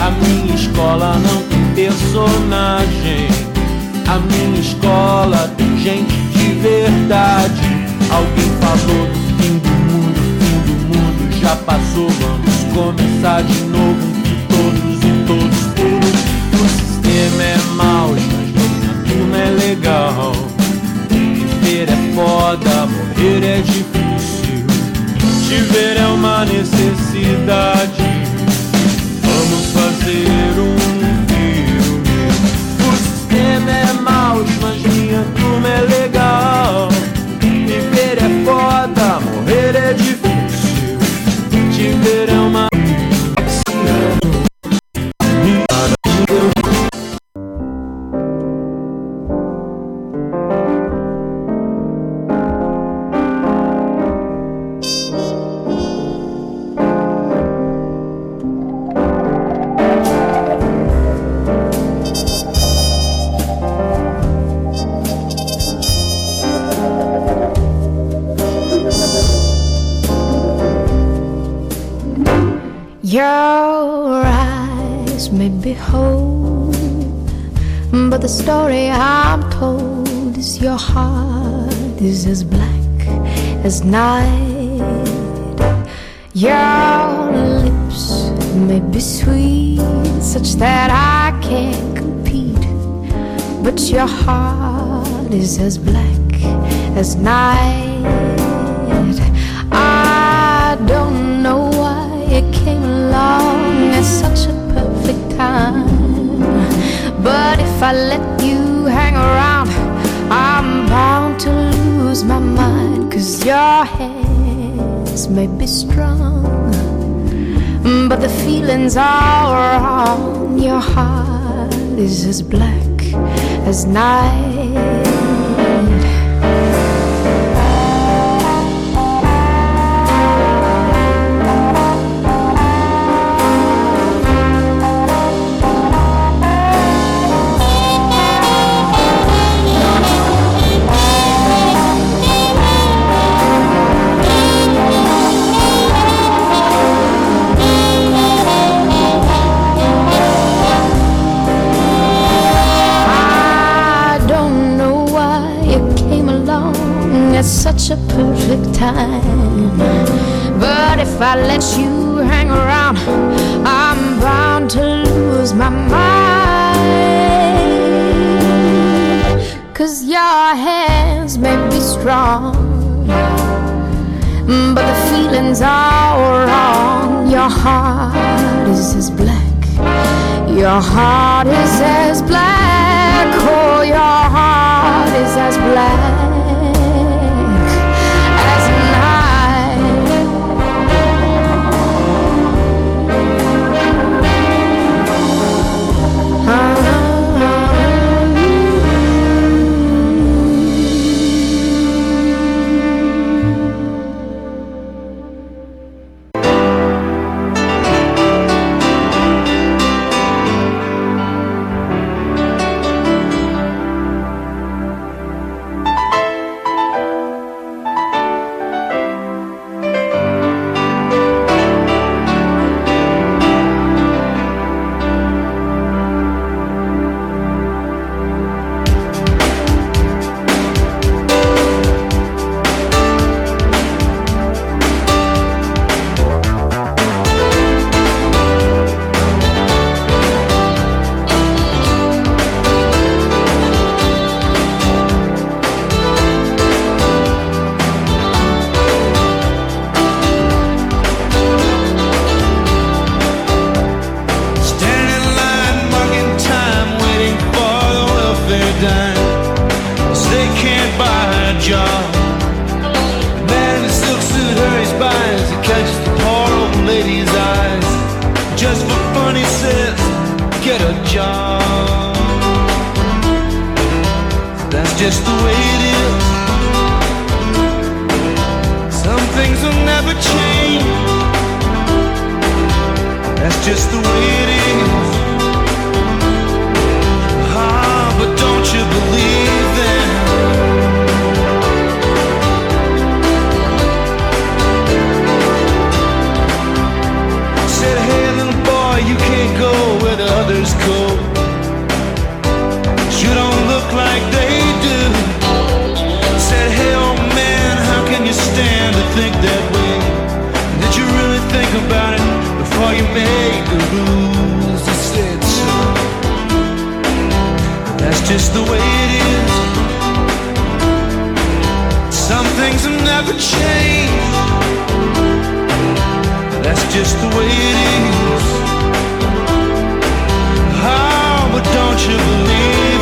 A minha escola não tem personagem. A minha escola tem gente de verdade. Alguém falou do fim do mundo, fim do mundo já passou. Vamos começar de novo entre todos e todos por O sistema é mau, mas minha turma é legal. Viver é foda, morrer é difícil. Te é uma necessidade. Vamos night. Your lips may be sweet, such that I can't compete, but your heart is as black as night. I don't know why it came along at such a perfect time. But if I let you hang around, I'm bound to lose my mind. Cause your hands may be strong, but the feelings are wrong. Your heart is as black as night. Time. But if I let you hang around, I'm bound to lose my mind. Cause your hands may be strong, but the feelings are wrong. Your heart is as black. Your heart is as black, oh, your heart is as black think that way? Did you really think about it before you made the rules decision? That's just the way it is. Some things have never changed. That's just the way it is. Oh, but don't you believe?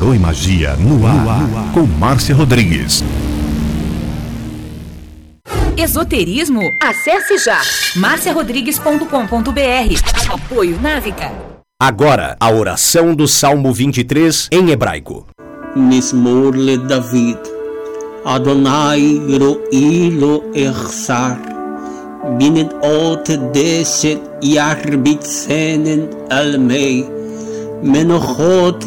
Tarô e Magia no ar, no ar. com Márcia Rodrigues. Esoterismo? Acesse já marciarodrigues.com.br. Apoio Návica. Agora, a oração do Salmo 23 em hebraico. Mismor le David. Adonai ro'i lo echsar. Ot deset yarbit senen almei. Menochot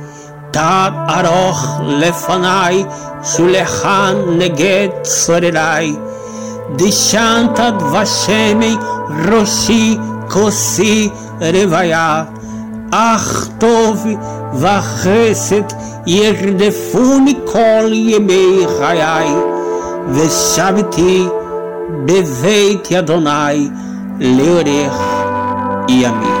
Tad aroch lefanai, shulechan neget sorerai. Dishantad vashemi, roshi kosi revaya. Ach tov vachesed yerdefuni kol yemei chayai. Veshaviti beveit yadonai leorech yamim.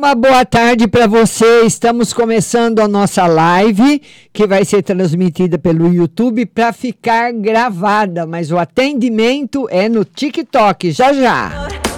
uma boa tarde para você. Estamos começando a nossa live, que vai ser transmitida pelo YouTube para ficar gravada, mas o atendimento é no TikTok. Já já.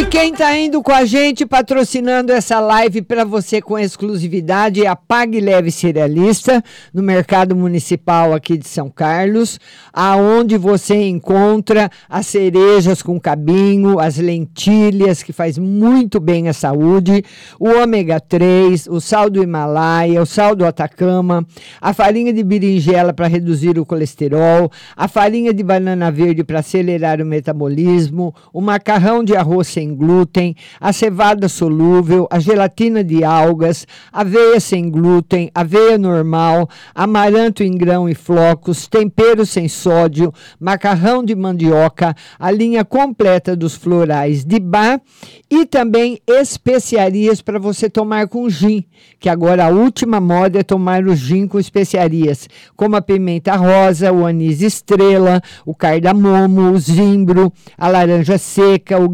E quem está indo com a gente, patrocinando essa live para você com exclusividade, é a Pague Leve Cerealista, no Mercado Municipal aqui de São Carlos, aonde você encontra as cerejas com cabinho, as lentilhas, que faz muito bem à saúde, o ômega 3, o sal do Himalaia, o sal do Atacama, a farinha de berinjela para reduzir o colesterol, a farinha de banana verde para acelerar o metabolismo, o macarrão de arroz sem glúten, a cevada solúvel, a gelatina de algas, aveia sem glúten, aveia normal, amaranto em grão e flocos, tempero sem sódio, macarrão de mandioca, a linha completa dos florais de bar e também especiarias para você tomar com gin, que agora a última moda é tomar o gin com especiarias, como a pimenta rosa, o anis estrela, o cardamomo, o zimbro, a laranja seca, o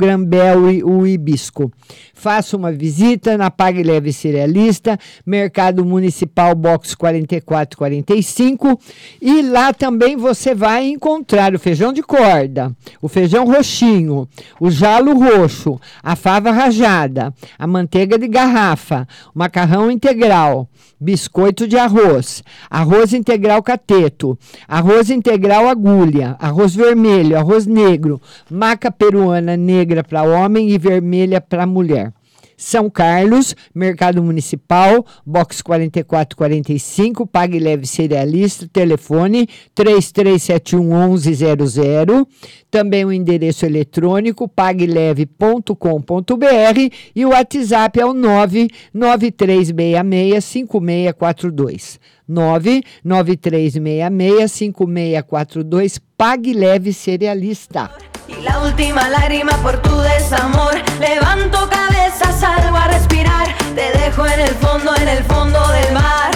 e o hibisco. Faça uma visita na Pague Leve Cerealista, Mercado Municipal Box 4445 e lá também você vai encontrar o feijão de corda, o feijão roxinho, o jalo roxo, a fava rajada, a manteiga de garrafa, o macarrão integral, biscoito de arroz, arroz integral cateto, arroz integral agulha, arroz vermelho, arroz negro, maca peruana negra para homem e vermelha para mulher. São Carlos, Mercado Municipal, box 4445, Pague Leve Cerealista, telefone 3371 1100. Também o endereço eletrônico pagleve.com.br e o WhatsApp é o 99366 5642. 99366 5642. Pague Leve Cerealista. Y la última lágrima por tu desamor. Levanto cabeza, salgo a respirar. Te dejo en el fondo, en el fondo del mar.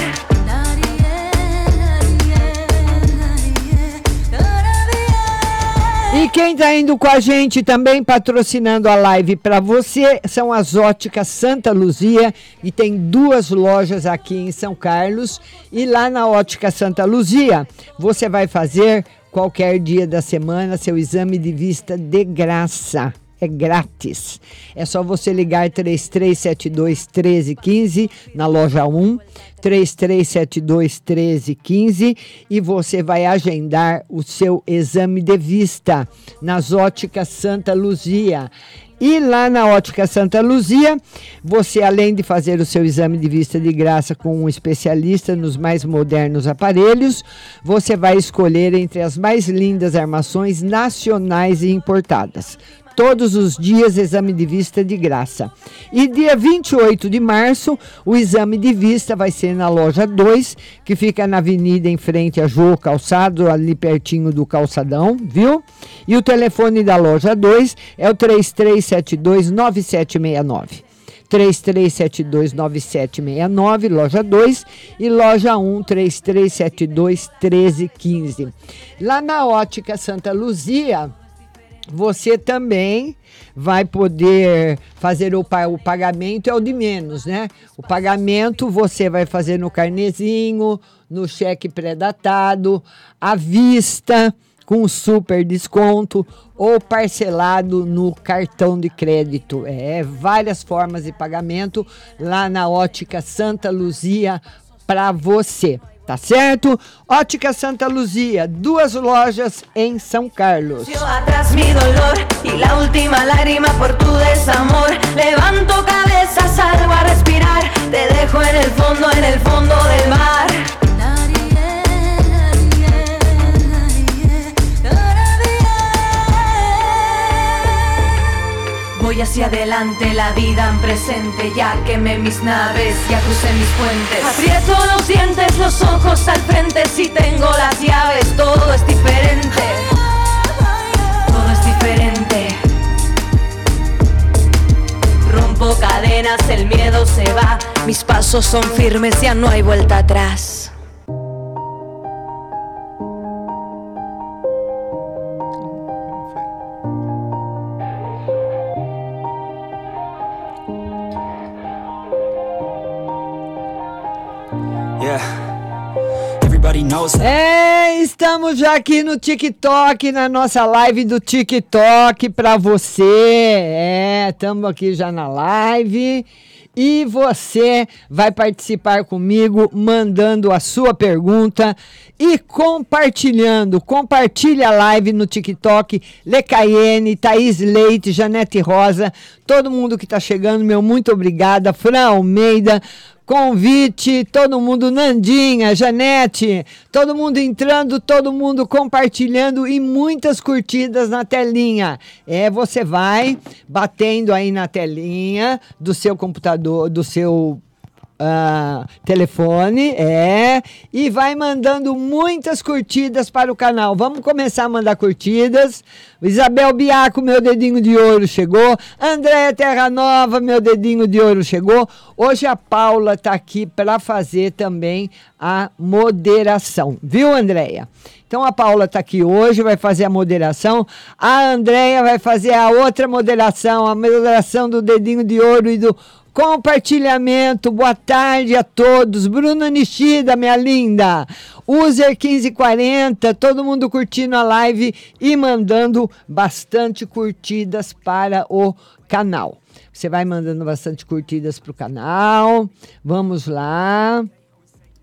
E quem está indo com a gente também patrocinando a live para você são as óticas Santa Luzia e tem duas lojas aqui em São Carlos. E lá na ótica Santa Luzia você vai fazer qualquer dia da semana seu exame de vista de graça. É grátis. É só você ligar 3372 1315 na loja 1, 3372 1315 e você vai agendar o seu exame de vista nas óticas Santa Luzia. E lá na Ótica Santa Luzia, você além de fazer o seu exame de vista de graça com um especialista nos mais modernos aparelhos, você vai escolher entre as mais lindas armações nacionais e importadas. Todos os dias, exame de vista de graça. E dia 28 de março, o exame de vista vai ser na loja 2, que fica na avenida em frente a Jô Calçado, ali pertinho do calçadão, viu? E o telefone da loja 2 é o 33729769. 33729769, loja 2 e loja 1 3372 1315. Lá na Ótica Santa Luzia, você também vai poder fazer o, o pagamento, é o de menos, né? O pagamento você vai fazer no carnezinho, no cheque pré-datado, à vista, com super desconto ou parcelado no cartão de crédito. É várias formas de pagamento lá na Ótica Santa Luzia para você. Tá certo? Ótica Santa Luzia, duas lojas em São Carlos. Levanto salgo a respirar. Te dejo en el fondo, en el fondo del adelante, la vida en presente, ya quemé mis naves, ya crucé mis puentes. Aprieto los dientes, los ojos al frente, si tengo las llaves, todo es diferente. Todo es diferente. Rompo cadenas, el miedo se va, mis pasos son firmes, ya no hay vuelta atrás. Estamos já aqui no TikTok, na nossa live do TikTok para você. É, estamos aqui já na live. E você vai participar comigo mandando a sua pergunta e compartilhando. Compartilha a live no TikTok. Lecaiene, Thaís Leite, Janete Rosa, todo mundo que está chegando, meu muito obrigada. Fran Almeida, convite, todo mundo, Nandinha, Janete, todo mundo entrando, todo mundo compartilhando e muitas curtidas na telinha. É, você vai batendo aí na telinha do seu computador, do seu Uh, telefone, é, e vai mandando muitas curtidas para o canal. Vamos começar a mandar curtidas. Isabel Biaco, meu dedinho de ouro chegou. Andréia Terra Nova, meu dedinho de ouro chegou. Hoje a Paula está aqui para fazer também a moderação, viu, Andréia? Então a Paula está aqui hoje, vai fazer a moderação. A Andréia vai fazer a outra moderação, a moderação do dedinho de ouro e do compartilhamento. Boa tarde a todos. Bruna Nishida, minha linda. User 1540, todo mundo curtindo a live e mandando bastante curtidas para o canal. Você vai mandando bastante curtidas para o canal. Vamos lá.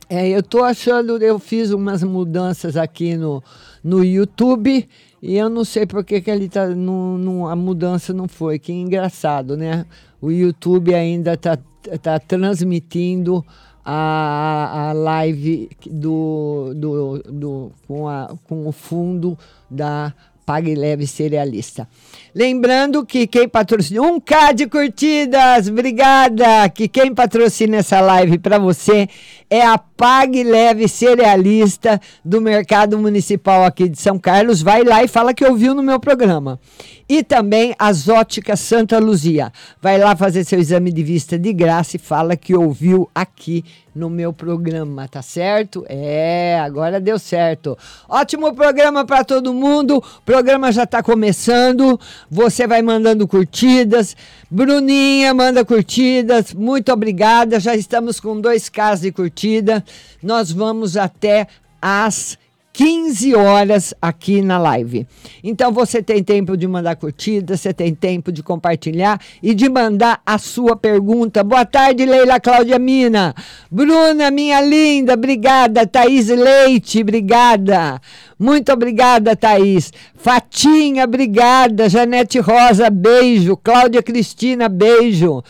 É, eu tô achando, eu fiz umas mudanças aqui no, no YouTube e eu não sei por que, que ele tá. Não, não, a mudança não foi. Que engraçado, né? O YouTube ainda tá, tá transmitindo a, a live do, do, do, com, a, com o fundo da Pague Leve Cerealista. Lembrando que quem patrocina, um K de curtidas, obrigada! Que quem patrocina essa live para você é a Pague Leve Cerealista do Mercado Municipal aqui de São Carlos. Vai lá e fala que ouviu no meu programa. E também as óticas Santa Luzia. Vai lá fazer seu exame de vista de graça e fala que ouviu aqui no meu programa, tá certo? É, agora deu certo. Ótimo programa para todo mundo. O programa já está começando. Você vai mandando curtidas. Bruninha manda curtidas. Muito obrigada. Já estamos com dois casos de curtida. Nós vamos até às 15 horas aqui na live. Então você tem tempo de mandar curtida, você tem tempo de compartilhar e de mandar a sua pergunta. Boa tarde, Leila Cláudia Mina. Bruna, minha linda, obrigada. Thaís Leite, obrigada. Muito obrigada, Thaís. Fatinha, obrigada. Janete Rosa, beijo. Cláudia Cristina, beijo.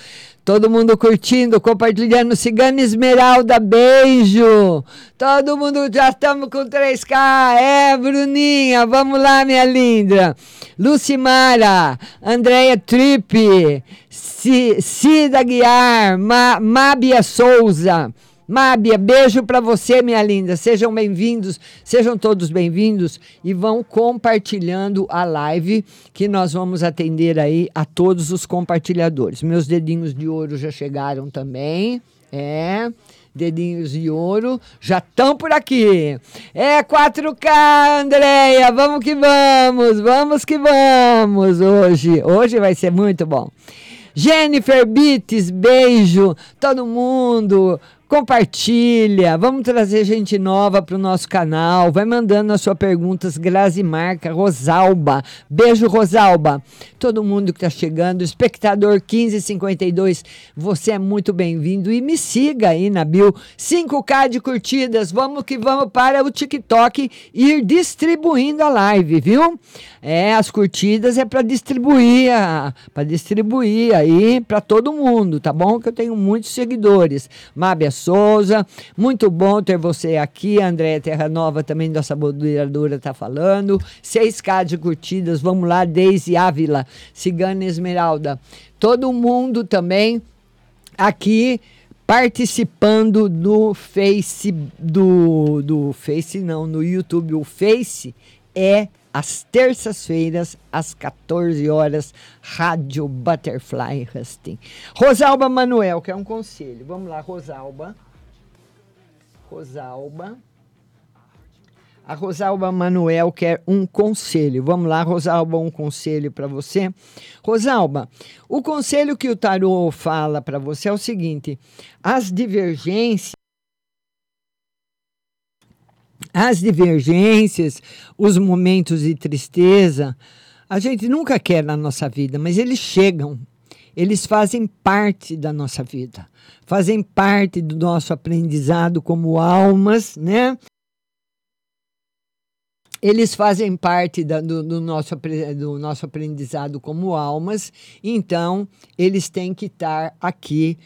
Todo mundo curtindo, compartilhando. Cigana Esmeralda, beijo. Todo mundo, já estamos com 3K. É, Bruninha, vamos lá, minha linda. Lucimara, Andréia Tripe, Cida Guiar, Mábia Souza. Mábia, beijo para você, minha linda. Sejam bem-vindos, sejam todos bem-vindos e vão compartilhando a live que nós vamos atender aí a todos os compartilhadores. Meus dedinhos de ouro já chegaram também. É dedinhos de ouro, já estão por aqui. É 4K, Andréia, vamos que vamos, vamos que vamos hoje. Hoje vai ser muito bom. Jennifer Bites, beijo, todo mundo compartilha, vamos trazer gente nova para o nosso canal, vai mandando as suas perguntas, Grazi Marca, Rosalba, beijo Rosalba, todo mundo que está chegando, espectador 1552, você é muito bem-vindo. E me siga aí na bio, 5K de curtidas, vamos que vamos para o TikTok ir distribuindo a live, viu? É, as curtidas é para distribuir, para distribuir aí para todo mundo, tá bom? Que eu tenho muitos seguidores. Mábia Souza, muito bom ter você aqui. Andréia Terra Nova também da Saboduradora tá falando. 6K de curtidas, vamos lá, Deise Ávila, Cigana Esmeralda. Todo mundo também aqui participando do Face do do Face não, no YouTube. O Face é às terças-feiras, às 14 horas, Rádio Butterfly Husting. Rosalba Manuel, que é um conselho. Vamos lá, Rosalba. Rosalba. A Rosalba Manuel quer um conselho. Vamos lá, Rosalba, um conselho para você. Rosalba, o conselho que o tarô fala para você é o seguinte: as divergências as divergências, os momentos de tristeza, a gente nunca quer na nossa vida, mas eles chegam. Eles fazem parte da nossa vida, fazem parte do nosso aprendizado como almas, né? Eles fazem parte da, do, do, nosso, do nosso aprendizado como almas, então eles têm que estar aqui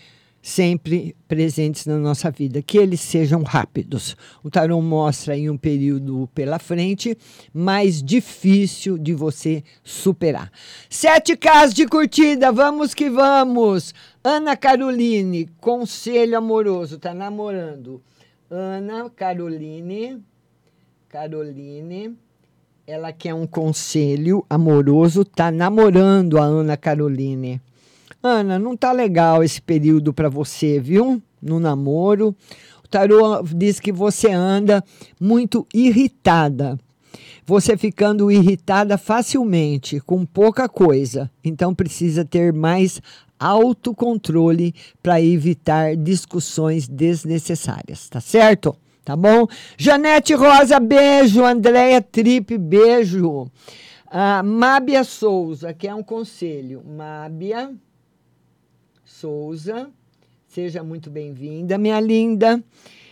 sempre presentes na nossa vida, que eles sejam rápidos. O tarô mostra aí um período pela frente mais difícil de você superar. Sete casos de curtida, vamos que vamos. Ana Caroline, conselho amoroso, tá namorando. Ana Caroline, Caroline, ela quer um conselho amoroso, tá namorando a Ana Caroline. Ana, não tá legal esse período para você, viu? No namoro. O tarô diz que você anda muito irritada. Você ficando irritada facilmente, com pouca coisa. Então precisa ter mais autocontrole para evitar discussões desnecessárias, tá certo? Tá bom? Janete Rosa, beijo. Andréia Tripe, beijo. Ah, Mábia Souza, que é um conselho. Mábia Souza. Seja muito bem-vinda, minha linda.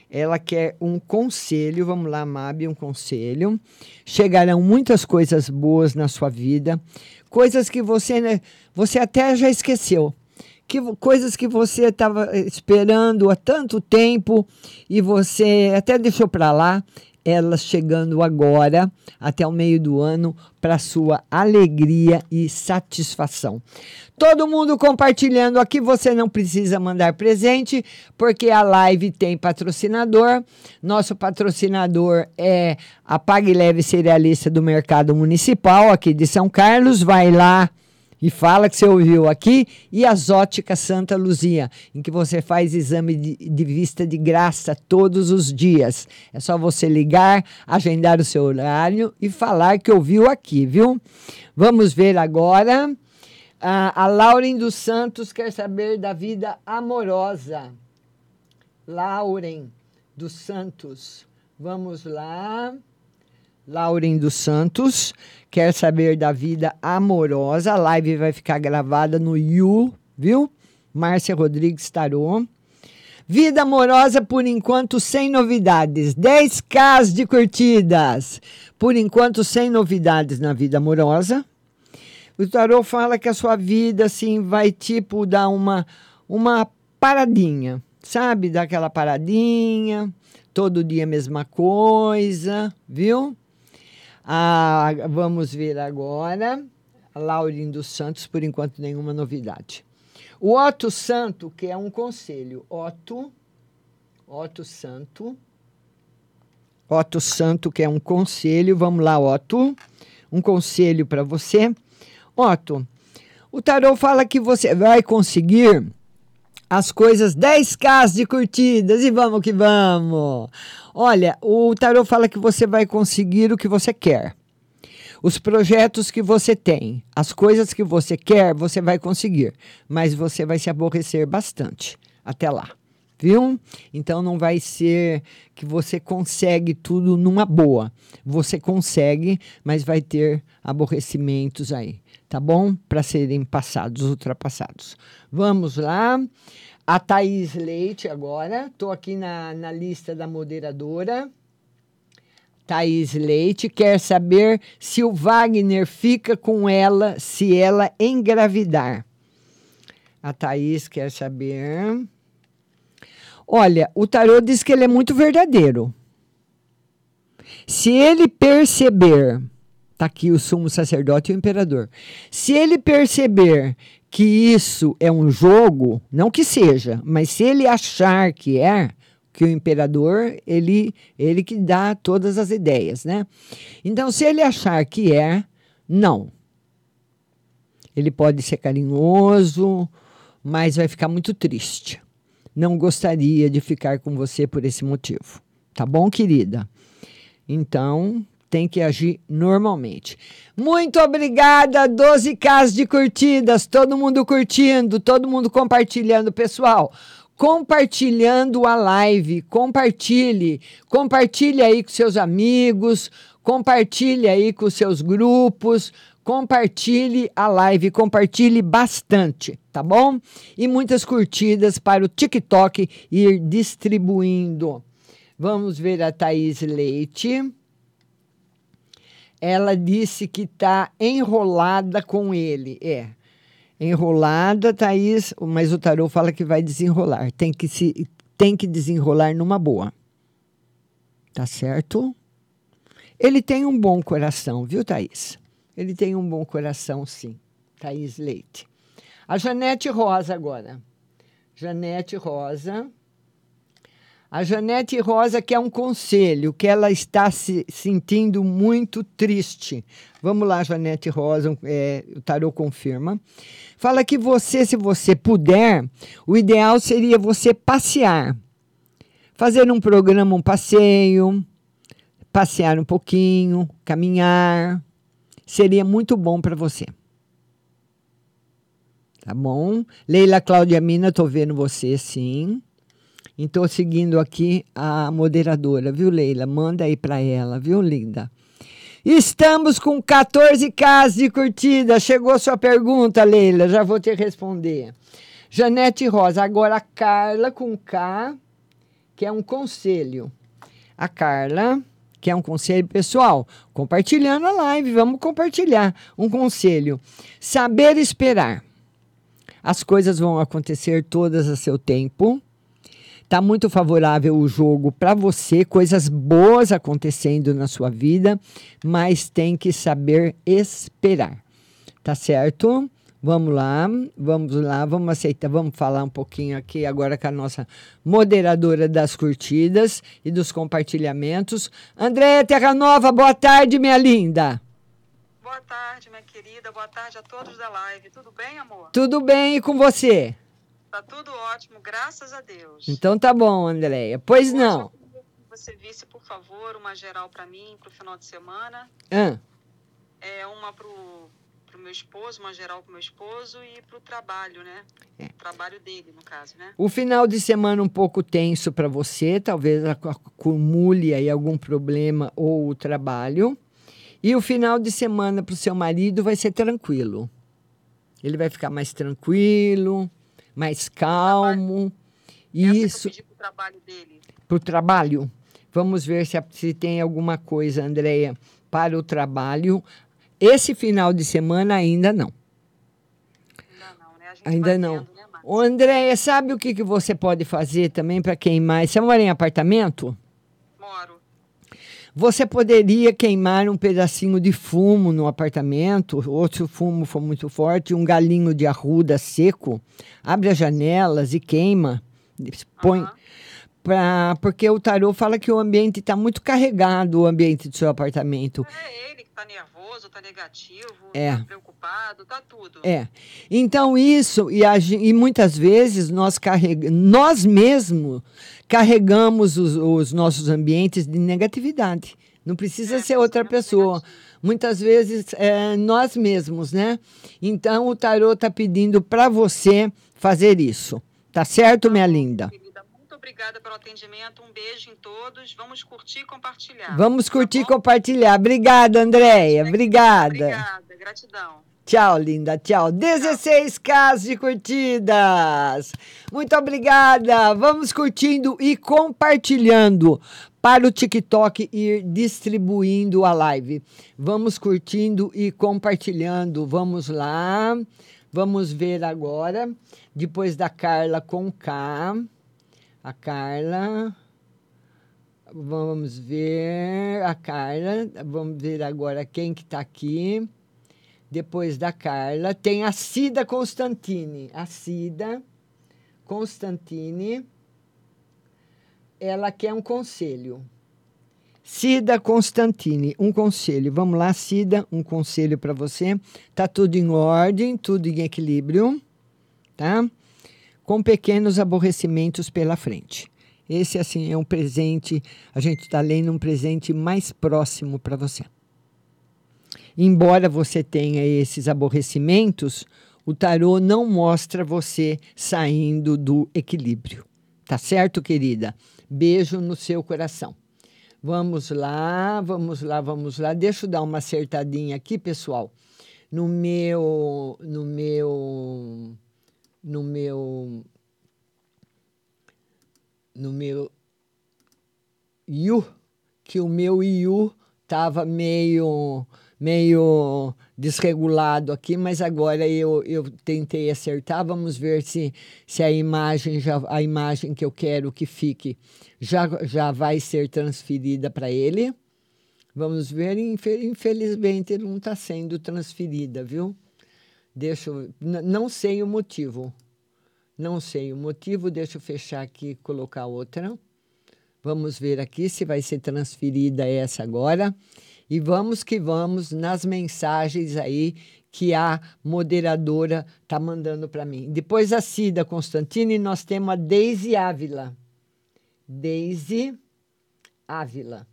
Ela quer um conselho, vamos lá, Mabi, um conselho. Chegarão muitas coisas boas na sua vida, coisas que você, né, você até já esqueceu que, coisas que você estava esperando há tanto tempo e você até deixou para lá, elas chegando agora, até o meio do ano, para sua alegria e satisfação. Todo mundo compartilhando aqui, você não precisa mandar presente, porque a live tem patrocinador. Nosso patrocinador é a Pague Leve Cerealista do Mercado Municipal, aqui de São Carlos. Vai lá e fala que você ouviu aqui, e as óticas Santa Luzia, em que você faz exame de, de, vista de graça todos os dias. É só você ligar, agendar o seu horário e falar que ouviu aqui, viu? Vamos ver agora. a Lauren dos Santos quer saber da vida amorosa. Lauren dos Santos. Vamos lá. Lauren dos Santos quer saber da vida amorosa. A live vai ficar gravada no You, viu? Márcia Rodrigues Tarô. Vida amorosa, por enquanto, sem novidades. 10k de curtidas. Por enquanto, sem novidades na vida amorosa. O tarô fala que a sua vida, assim, vai tipo dar uma, uma paradinha. Sabe? Daquela paradinha. Todo dia a mesma coisa, viu? Ah, vamos ver agora. Laurinho dos Santos, por enquanto, nenhuma novidade. O Otto Santo, que é um conselho. Otto, Otto Santo. Otto Santo, que é um conselho. Vamos lá, Otto. Um conselho para você. Otto, o tarô fala que você vai conseguir as coisas 10k de curtidas e vamos que vamos. Olha, o tarot fala que você vai conseguir o que você quer. Os projetos que você tem, as coisas que você quer, você vai conseguir, mas você vai se aborrecer bastante até lá. Viu? Então não vai ser que você consegue tudo numa boa. Você consegue, mas vai ter aborrecimentos aí, tá bom? Para serem passados, ultrapassados. Vamos lá. A Thaís Leite agora. Estou aqui na, na lista da moderadora. Thaís Leite quer saber se o Wagner fica com ela se ela engravidar. A Thaís quer saber. Olha, o tarô diz que ele é muito verdadeiro. Se ele perceber, tá aqui o sumo sacerdote e o imperador. Se ele perceber que isso é um jogo, não que seja, mas se ele achar que é, que o imperador, ele, ele que dá todas as ideias, né? Então, se ele achar que é, não. Ele pode ser carinhoso, mas vai ficar muito triste. Não gostaria de ficar com você por esse motivo. Tá bom, querida? Então, tem que agir normalmente. Muito obrigada, 12 casos de curtidas, todo mundo curtindo, todo mundo compartilhando, pessoal. Compartilhando a live, compartilhe, compartilhe aí com seus amigos, compartilhe aí com seus grupos, compartilhe a live, compartilhe bastante, tá bom? E muitas curtidas para o TikTok ir distribuindo. Vamos ver a Thaís Leite ela disse que está enrolada com ele. É. Enrolada, Thaís, mas o tarô fala que vai desenrolar. Tem que, se, tem que desenrolar numa boa. Tá certo? Ele tem um bom coração, viu, Thaís? Ele tem um bom coração, sim. Thaís Leite. A Janete Rosa agora. Janete Rosa. A Janete Rosa quer um conselho, que ela está se sentindo muito triste. Vamos lá, Janete Rosa, é, o tarô confirma. Fala que você, se você puder, o ideal seria você passear. Fazer um programa, um passeio, passear um pouquinho, caminhar. Seria muito bom para você. Tá bom? Leila Cláudia Mina, estou vendo você, sim. Estou seguindo aqui a moderadora, viu, Leila? Manda aí para ela, viu, linda? Estamos com 14k de curtida. Chegou sua pergunta, Leila, já vou te responder. Janete Rosa, agora Carla com K que é um conselho. A Carla, que é um conselho pessoal, compartilhando a live, vamos compartilhar um conselho. Saber esperar. As coisas vão acontecer todas a seu tempo. Tá muito favorável o jogo para você, coisas boas acontecendo na sua vida, mas tem que saber esperar. Tá certo? Vamos lá, vamos lá, vamos aceitar, vamos falar um pouquinho aqui agora com a nossa moderadora das curtidas e dos compartilhamentos. Andréia Terra Nova, boa tarde, minha linda. Boa tarde, minha querida, boa tarde a todos da live. Tudo bem, amor? Tudo bem e com você? Tá tudo ótimo, graças a Deus. Então tá bom, Andréia. Pois Hoje não. eu queria que Você visse, por favor, uma geral para mim pro final de semana. Ah, É uma pro, pro meu esposo, uma geral pro meu esposo e pro trabalho, né? É. Trabalho dele, no caso, né? o final de semana um pouco tenso para você, talvez ac- acumule aí algum problema ou o trabalho. E o final de semana para o seu marido vai ser tranquilo. Ele vai ficar mais tranquilo, mais calmo. Isso. Pedir pro trabalho dele. para o trabalho. Vamos ver se, se tem alguma coisa, Andréia, para o trabalho. Esse final de semana ainda não. Ainda não. Ô, Andréia, sabe o que, que você pode fazer também para queimar? Você mora em apartamento? Moro. Você poderia queimar um pedacinho de fumo no apartamento, ou se o fumo for muito forte, um galinho de arruda seco, abre as janelas e queima. Põe. Pra, porque o tarô fala que o ambiente está muito carregado, o ambiente do seu apartamento. É ele que tá nervoso, tá negativo, É. tá preocupado, tá tudo. É. Então, isso, e, a e muitas vezes nós, carrega, nós mesmos carregamos os, os nossos ambientes de negatividade. Não precisa ser outra pessoa. Muitas vezes é nós mesmos, né? Então, o tarô está pedindo para você fazer isso. Tá certo, minha linda? Obrigada pelo atendimento, um beijo em todos. Vamos curtir e compartilhar. Vamos curtir e compartilhar. Obrigada, Andréia. Obrigada. Obrigada, gratidão. Tchau, linda. Tchau. 16 casos de curtidas. Muito obrigada. Vamos curtindo e compartilhando para o TikTok ir distribuindo a live. Vamos curtindo e compartilhando. Vamos lá. Vamos ver agora. Depois da Carla com K. A Carla. Vamos ver a Carla. Vamos ver agora quem que está aqui. Depois da Carla, tem a Cida Constantini. A Cida Constantini, ela quer um conselho. Cida Constantini, um conselho. Vamos lá, Cida, um conselho para você. Tá tudo em ordem, tudo em equilíbrio, tá? Com pequenos aborrecimentos pela frente. Esse, assim, é um presente, a gente está lendo um presente mais próximo para você embora você tenha esses aborrecimentos, o tarô não mostra você saindo do equilíbrio. Tá certo, querida? Beijo no seu coração. Vamos lá, vamos lá, vamos lá. Deixa eu dar uma acertadinha aqui, pessoal. No meu no meu no meu no meu Yu, que o meu Yu tava meio meio desregulado aqui, mas agora eu, eu tentei acertar. Vamos ver se, se a imagem já a imagem que eu quero que fique já, já vai ser transferida para ele. Vamos ver, infelizmente não está sendo transferida, viu? Deixa eu, não sei o motivo. Não sei o motivo, deixa eu fechar aqui e colocar outra. Vamos ver aqui se vai ser transferida essa agora. E vamos que vamos nas mensagens aí que a moderadora está mandando para mim. Depois a Cida Constantini, nós temos a Deise Ávila. Deise Ávila.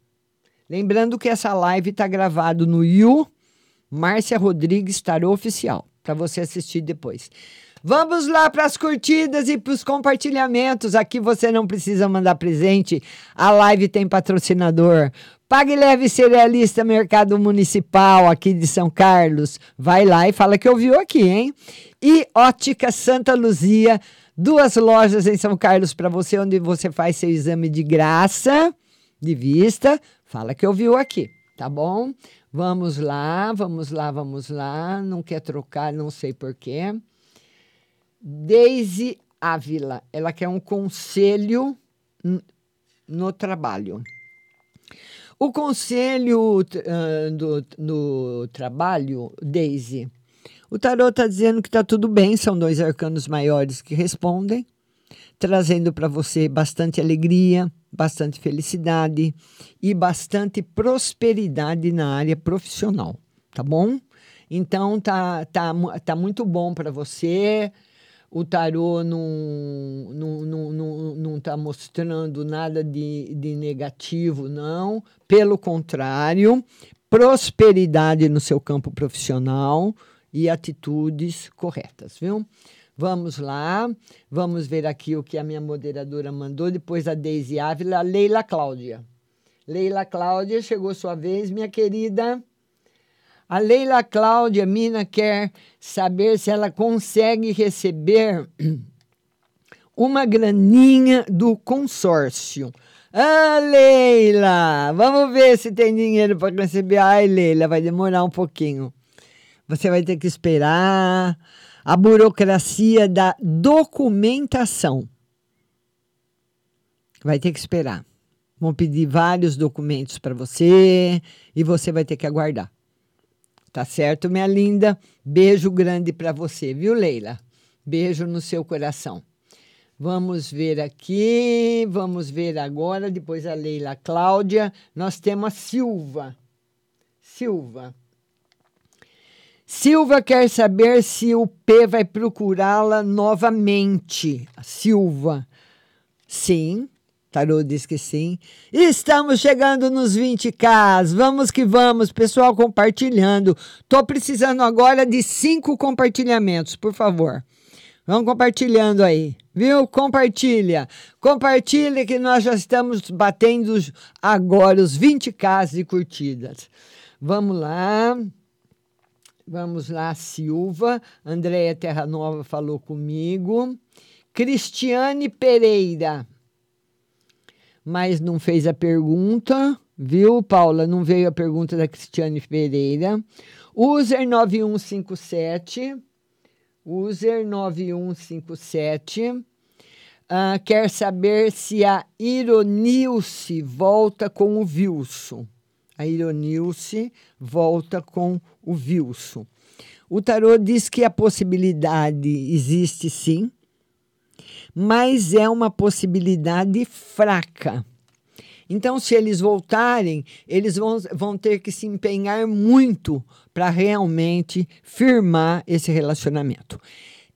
Lembrando que essa live está gravada no You Márcia Rodrigues Tarô Oficial, para você assistir depois. Vamos lá para as curtidas e para os compartilhamentos. Aqui você não precisa mandar presente. A live tem patrocinador. Pague Leve Cerealista Mercado Municipal aqui de São Carlos. Vai lá e fala que ouviu aqui, hein? E Ótica Santa Luzia, Duas lojas em São Carlos para você, onde você faz seu exame de graça, de vista. Fala que ouviu aqui, tá bom? Vamos lá, vamos lá, vamos lá. Não quer trocar, não sei porquê. Daisy Ávila, ela quer um conselho no trabalho. O conselho uh, do, do trabalho, Daisy, o tarot está dizendo que está tudo bem, são dois arcanos maiores que respondem, trazendo para você bastante alegria, bastante felicidade e bastante prosperidade na área profissional, tá bom? Então tá, tá, tá muito bom para você o tarô não não, não, não, não tá mostrando nada de, de negativo, não. Pelo contrário, prosperidade no seu campo profissional e atitudes corretas, viu? Vamos lá, vamos ver aqui o que a minha moderadora mandou, depois a Deise Ávila, a Leila Cláudia. Leila Cláudia, chegou sua vez, minha querida. A Leila Cláudia Mina quer saber se ela consegue receber uma graninha do consórcio. Ah, Leila, vamos ver se tem dinheiro para receber. Ai, Leila, vai demorar um pouquinho. Você vai ter que esperar a burocracia da documentação. Vai ter que esperar. Vão pedir vários documentos para você e você vai ter que aguardar. Tá certo, minha linda? Beijo grande para você, viu, Leila? Beijo no seu coração. Vamos ver aqui, vamos ver agora, depois a Leila Cláudia. Nós temos a Silva. Silva. Silva quer saber se o P vai procurá-la novamente. Silva. Sim, Tarô diz que sim. Estamos chegando nos 20k. Vamos que vamos, pessoal compartilhando. Tô precisando agora de cinco compartilhamentos, por favor. Vamos compartilhando aí, viu? Compartilha. Compartilha que nós já estamos batendo agora os 20k de curtidas. Vamos lá. Vamos lá, Silva. Andréia Terra Nova falou comigo. Cristiane Pereira mas não fez a pergunta, viu, Paula? Não veio a pergunta da Cristiane Pereira. User 9157. User 9157. Uh, quer saber se a Ironilce volta com o Vilso. A Ironilce volta com o Vilso. O tarô diz que a possibilidade existe sim, mas é uma possibilidade fraca. Então, se eles voltarem, eles vão, vão ter que se empenhar muito para realmente firmar esse relacionamento.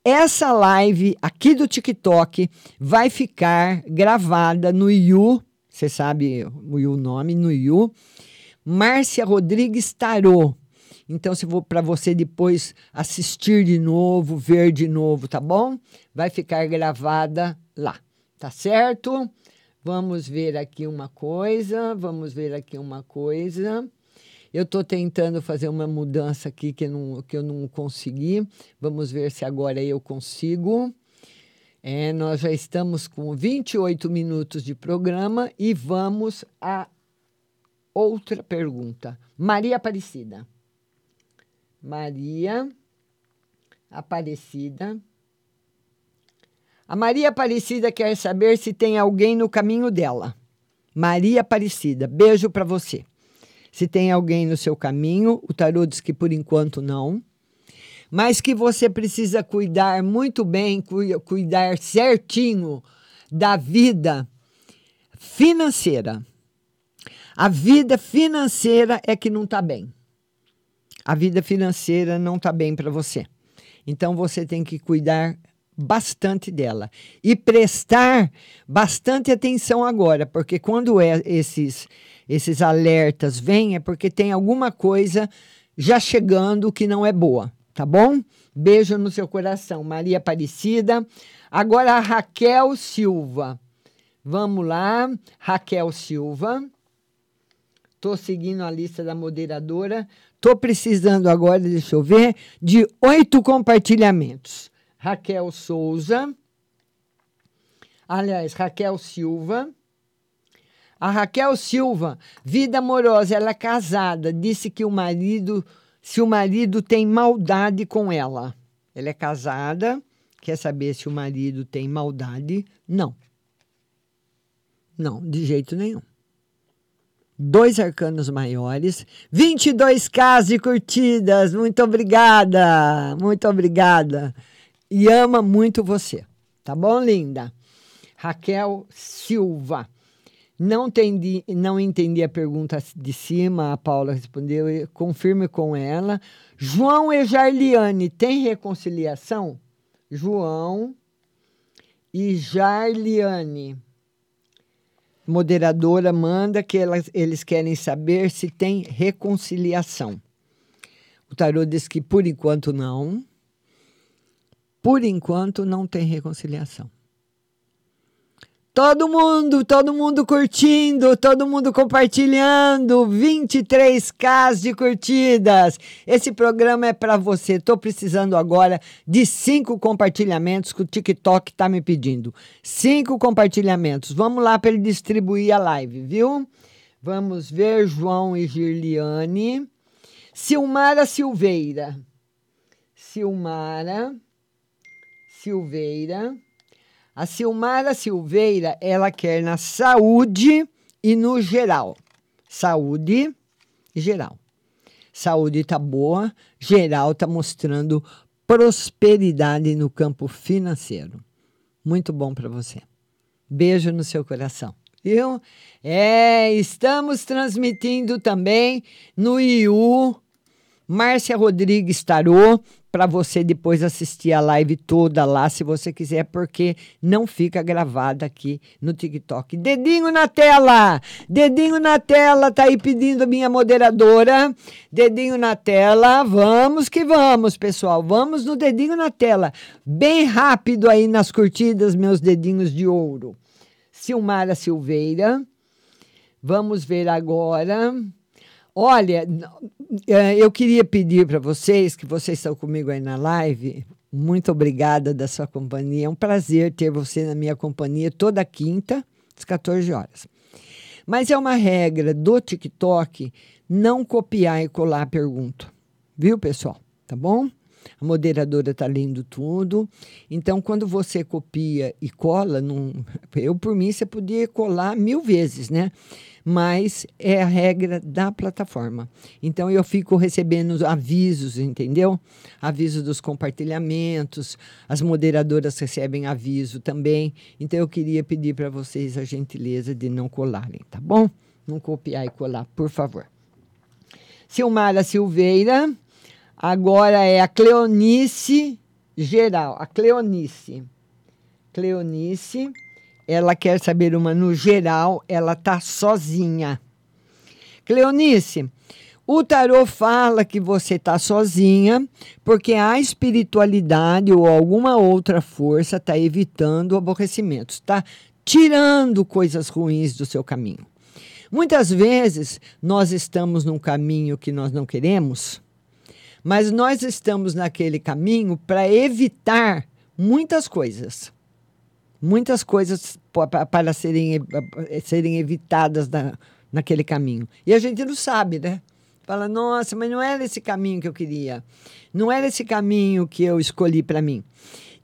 Essa live aqui do TikTok vai ficar gravada no Yu, você sabe o nome, no Yu, Márcia Rodrigues Tarô. Então, se for para você depois assistir de novo, ver de novo, tá bom? Vai ficar gravada lá, tá certo? Vamos ver aqui uma coisa, vamos ver aqui uma coisa. Eu estou tentando fazer uma mudança aqui que, não, que eu não consegui. Vamos ver se agora eu consigo. É, nós já estamos com 28 minutos de programa e vamos a outra pergunta. Maria Aparecida. Maria Aparecida. A Maria Aparecida quer saber se tem alguém no caminho dela. Maria Aparecida, beijo para você. Se tem alguém no seu caminho, o tarô diz que por enquanto não, mas que você precisa cuidar muito bem, cuidar certinho da vida financeira. A vida financeira é que não está bem a vida financeira não está bem para você. Então você tem que cuidar bastante dela e prestar bastante atenção agora, porque quando é esses esses alertas vêm é porque tem alguma coisa já chegando que não é boa, tá bom? Beijo no seu coração, Maria Aparecida. Agora a Raquel Silva. Vamos lá, Raquel Silva. Estou seguindo a lista da moderadora. Estou precisando agora, deixa eu ver, de oito compartilhamentos. Raquel Souza. Aliás, Raquel Silva. A Raquel Silva, vida amorosa, ela é casada, disse que o marido, se o marido tem maldade com ela. Ela é casada, quer saber se o marido tem maldade? Não. Não, de jeito nenhum. Dois arcanos maiores, 22 casas de curtidas. Muito obrigada, muito obrigada. E ama muito você. Tá bom, linda? Raquel Silva. Não entendi, não entendi a pergunta de cima, a Paula respondeu, confirme com ela. João e Jarliane, tem reconciliação? João e Jarliane. Moderadora manda que elas, eles querem saber se tem reconciliação. O tarô diz que por enquanto não. Por enquanto não tem reconciliação. Todo mundo, todo mundo curtindo, todo mundo compartilhando. 23k de curtidas. Esse programa é para você. Estou precisando agora de cinco compartilhamentos que o TikTok está me pedindo. Cinco compartilhamentos. Vamos lá para ele distribuir a live, viu? Vamos ver João e Girliane. Silmara Silveira. Silmara Silveira. A Silmara Silveira, ela quer na saúde e no geral. Saúde e geral. Saúde tá boa, geral tá mostrando prosperidade no campo financeiro. Muito bom para você. Beijo no seu coração. Viu? É, estamos transmitindo também no IU Márcia Rodrigues Tarô, para você depois assistir a live toda lá, se você quiser, porque não fica gravada aqui no TikTok. Dedinho na tela! Dedinho na tela, tá aí pedindo a minha moderadora. Dedinho na tela, vamos que vamos, pessoal. Vamos no dedinho na tela. Bem rápido aí nas curtidas, meus dedinhos de ouro. Silmara Silveira. Vamos ver agora. Olha, é, eu queria pedir para vocês, que vocês estão comigo aí na live, muito obrigada da sua companhia. É um prazer ter você na minha companhia toda quinta, às 14 horas. Mas é uma regra do TikTok não copiar e colar a pergunta. Viu, pessoal? Tá bom? A moderadora está lendo tudo. Então, quando você copia e cola, num, eu por mim você podia colar mil vezes, né? mas é a regra da plataforma. Então eu fico recebendo avisos, entendeu? Aviso dos compartilhamentos, as moderadoras recebem aviso também. Então eu queria pedir para vocês a gentileza de não colarem, tá bom? Não copiar e colar, por favor. Silmara Silveira, agora é a Cleonice Geral, a Cleonice. Cleonice ela quer saber uma no geral, ela tá sozinha. Cleonice, o tarô fala que você tá sozinha porque a espiritualidade ou alguma outra força está evitando aborrecimentos, está tirando coisas ruins do seu caminho. Muitas vezes nós estamos num caminho que nós não queremos, mas nós estamos naquele caminho para evitar muitas coisas muitas coisas para serem, serem evitadas na, naquele caminho. E a gente não sabe, né? Fala, nossa, mas não era esse caminho que eu queria. Não era esse caminho que eu escolhi para mim.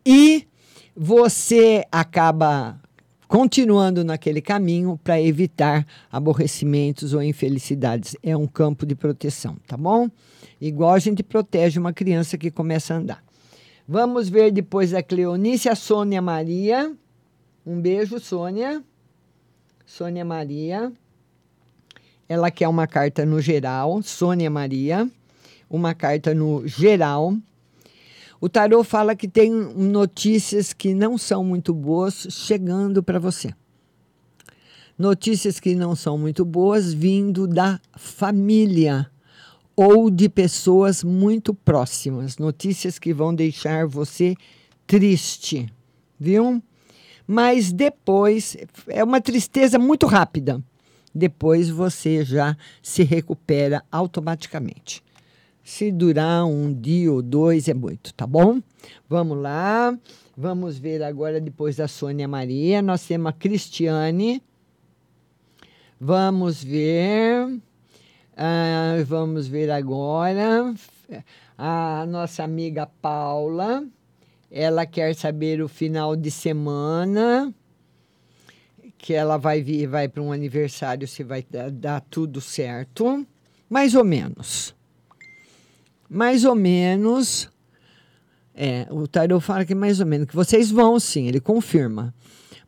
E você acaba continuando naquele caminho para evitar aborrecimentos ou infelicidades. É um campo de proteção, tá bom? Igual a gente protege uma criança que começa a andar. Vamos ver depois a Cleonice, a Sônia Maria. Um beijo, Sônia. Sônia Maria. Ela quer uma carta no geral. Sônia Maria. Uma carta no geral. O tarô fala que tem notícias que não são muito boas chegando para você. Notícias que não são muito boas vindo da família ou de pessoas muito próximas. Notícias que vão deixar você triste, viu? mas depois é uma tristeza muito rápida. Depois você já se recupera automaticamente. Se durar um dia ou dois é muito, tá bom? Vamos lá. Vamos ver agora, depois da Sônia Maria, nós temos a Cristiane. Vamos ver. Ah, vamos ver agora. A nossa amiga Paula. Ela quer saber o final de semana que ela vai vir, vai para um aniversário se vai dar, dar, tudo certo, mais ou menos. Mais ou menos. É, o tarot fala que mais ou menos que vocês vão sim, ele confirma.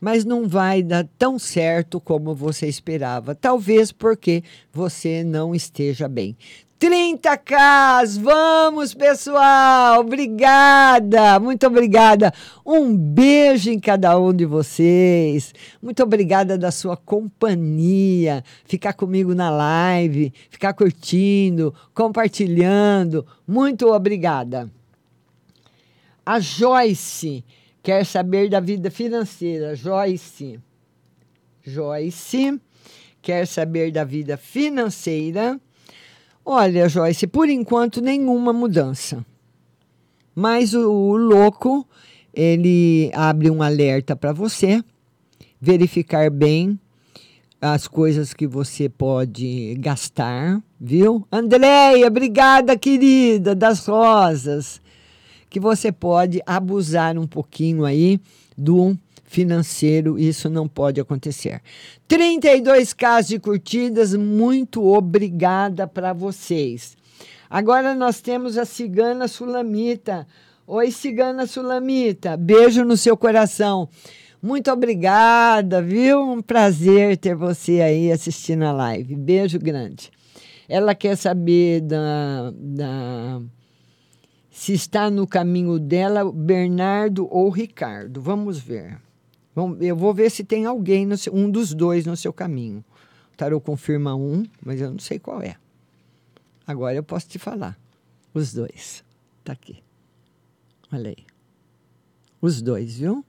Mas não vai dar tão certo como você esperava. Talvez porque você não esteja bem. 30K! Vamos, pessoal! Obrigada! Muito obrigada! Um beijo em cada um de vocês. Muito obrigada da sua companhia. Ficar comigo na live, ficar curtindo, compartilhando. Muito obrigada. A Joyce quer saber da vida financeira. Joyce. Joyce quer saber da vida financeira Olha, Joyce, por enquanto nenhuma mudança. Mas o, o louco, ele abre um alerta para você verificar bem as coisas que você pode gastar, viu? Andréia, obrigada, querida, das rosas. Que você pode abusar um pouquinho aí do financeiro, isso não pode acontecer. 32 casos de curtidas, muito obrigada para vocês. Agora nós temos a cigana Sulamita. Oi, cigana Sulamita, beijo no seu coração. Muito obrigada, viu? Um prazer ter você aí assistindo a live. Beijo grande. Ela quer saber da, da se está no caminho dela Bernardo ou Ricardo. Vamos ver. Eu vou ver se tem alguém, seu, um dos dois no seu caminho. O tarô confirma um, mas eu não sei qual é. Agora eu posso te falar. Os dois. Tá aqui. Olha aí. Os dois, viu?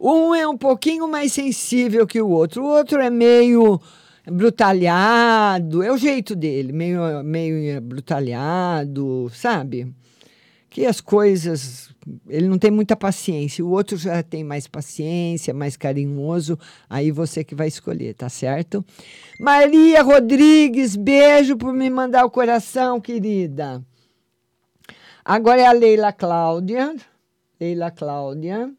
Um é um pouquinho mais sensível que o outro. O outro é meio brutalhado. É o jeito dele. Meio, meio brutalhado, sabe? Que as coisas ele não tem muita paciência. O outro já tem mais paciência, mais carinhoso. Aí você que vai escolher, tá certo? Maria Rodrigues, beijo por me mandar o coração, querida. Agora é a Leila Cláudia. Leila Cláudia.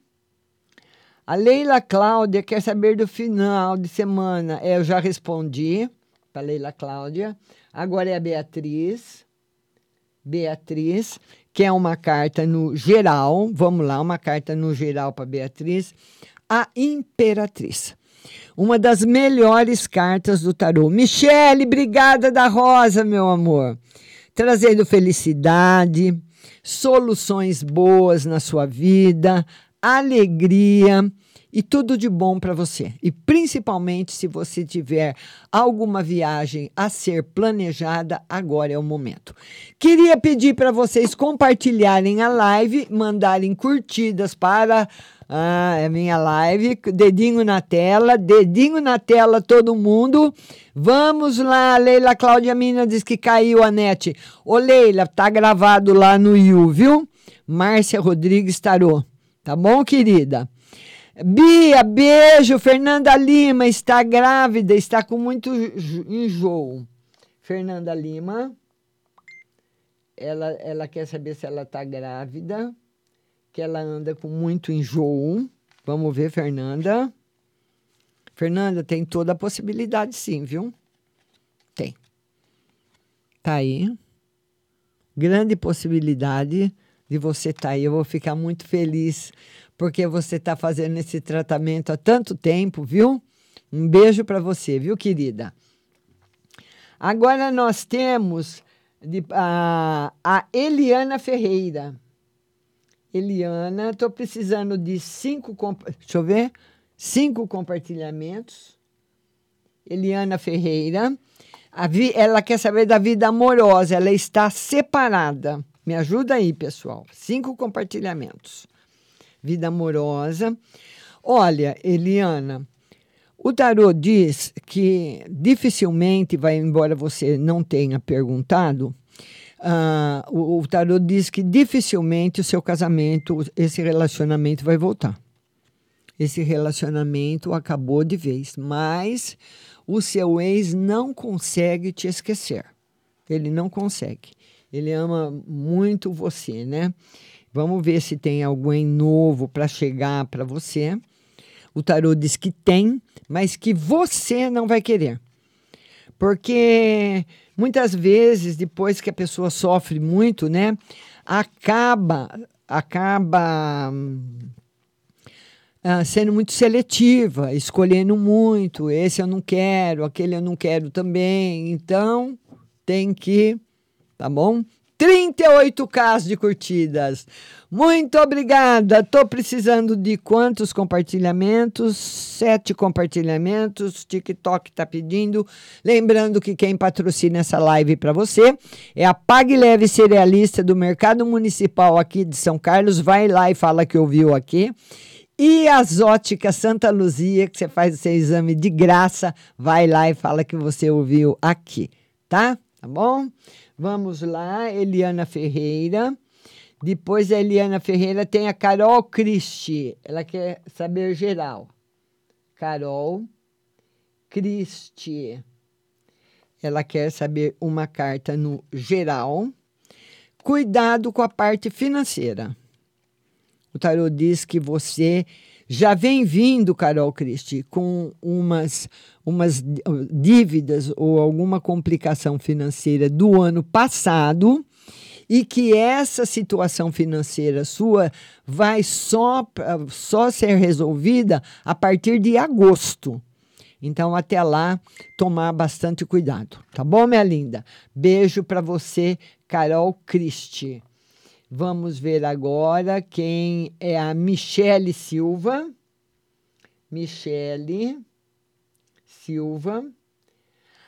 A Leila Cláudia quer saber do final de semana. É, eu já respondi para Leila Cláudia. Agora é a Beatriz. Beatriz que é uma carta no geral, vamos lá, uma carta no geral para Beatriz, a Imperatriz. Uma das melhores cartas do tarô. Michele, brigada da Rosa, meu amor. Trazendo felicidade, soluções boas na sua vida, alegria e tudo de bom para você. E principalmente se você tiver alguma viagem a ser planejada, agora é o momento. Queria pedir para vocês compartilharem a live, mandarem curtidas para a é minha live, dedinho na tela, dedinho na tela todo mundo. Vamos lá, Leila Cláudia Mina diz que caiu a net. Ô Leila, tá gravado lá no You, viu? Márcia Rodrigues Tarô. Tá bom, querida? Bia, beijo. Fernanda Lima está grávida, está com muito enjoo. Fernanda Lima, ela, ela quer saber se ela está grávida, que ela anda com muito enjoo. Vamos ver, Fernanda. Fernanda, tem toda a possibilidade, sim, viu? Tem. Tá aí. Grande possibilidade de você estar tá aí. Eu vou ficar muito feliz porque você está fazendo esse tratamento há tanto tempo, viu? Um beijo para você, viu, querida? Agora nós temos de, a, a Eliana Ferreira. Eliana, estou precisando de cinco. Deixa eu ver. Cinco compartilhamentos. Eliana Ferreira. Vi, ela quer saber da vida amorosa. Ela está separada. Me ajuda aí, pessoal. Cinco compartilhamentos vida amorosa. Olha, Eliana, o tarô diz que dificilmente vai, embora você não tenha perguntado, ah, o, o tarô diz que dificilmente o seu casamento, esse relacionamento vai voltar. Esse relacionamento acabou de vez, mas o seu ex não consegue te esquecer. Ele não consegue. Ele ama muito você, né? Vamos ver se tem alguém novo para chegar para você. O tarô diz que tem, mas que você não vai querer. Porque muitas vezes, depois que a pessoa sofre muito, né, acaba acaba ah, sendo muito seletiva, escolhendo muito. Esse eu não quero, aquele eu não quero também. Então, tem que, tá bom? 38k de curtidas. Muito obrigada. Estou precisando de quantos compartilhamentos? Sete compartilhamentos. TikTok está pedindo. Lembrando que quem patrocina essa live para você é a Pague Leve Cerealista do Mercado Municipal aqui de São Carlos. Vai lá e fala que ouviu aqui. E as óticas Santa Luzia, que você faz o seu exame de graça, vai lá e fala que você ouviu aqui, tá? Tá bom? Vamos lá, Eliana Ferreira. Depois a Eliana Ferreira tem a Carol Cristi. Ela quer saber geral. Carol Cristi. Ela quer saber uma carta no geral. Cuidado com a parte financeira. O tarô diz que você já vem vindo, Carol Cristi, com umas, umas dívidas ou alguma complicação financeira do ano passado e que essa situação financeira sua vai só, só ser resolvida a partir de agosto. Então, até lá, tomar bastante cuidado. Tá bom, minha linda? Beijo para você, Carol Cristi. Vamos ver agora quem é a Michele Silva. Michele Silva.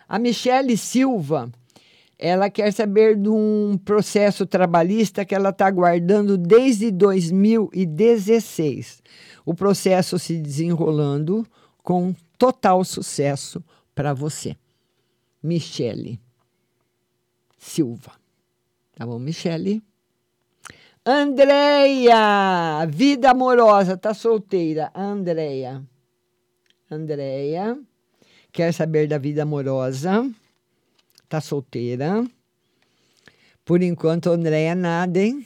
A Michele Silva, ela quer saber de um processo trabalhista que ela está aguardando desde 2016. O processo se desenrolando com total sucesso para você. Michele Silva. Tá bom, Michele? Andreia, vida amorosa, tá solteira. Andreia. Andreia, quer saber da vida amorosa, tá solteira. Por enquanto, Andreia, nada, hein?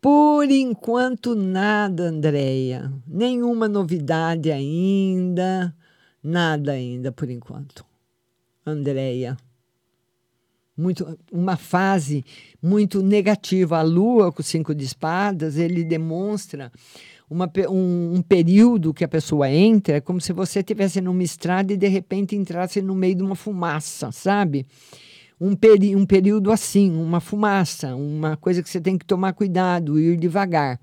Por enquanto, nada, Andreia. Nenhuma novidade ainda. Nada ainda, por enquanto. Andreia muito, uma fase muito negativa. A Lua, com cinco de espadas, ele demonstra uma, um, um, período que a pessoa entra, é como se você estivesse numa estrada e de repente entrasse no meio de uma fumaça, sabe? Um, peri um período assim, uma fumaça, uma coisa que você tem que tomar cuidado, ir devagar.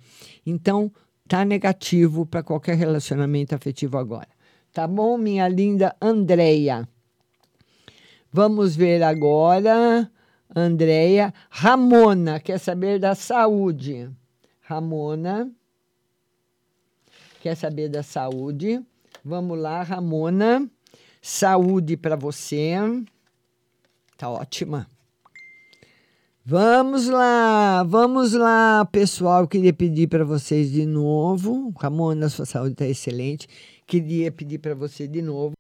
Então, tá negativo para qualquer relacionamento afetivo agora. Tá bom, minha linda Andreia? Vamos ver agora, Andréia. Ramona quer saber da saúde. Ramona quer saber da saúde. Vamos lá, Ramona. Saúde para você. Tá ótima. Vamos lá, vamos lá, pessoal. Queria pedir para vocês de novo. Ramona, sua saúde está excelente. Queria pedir para você de novo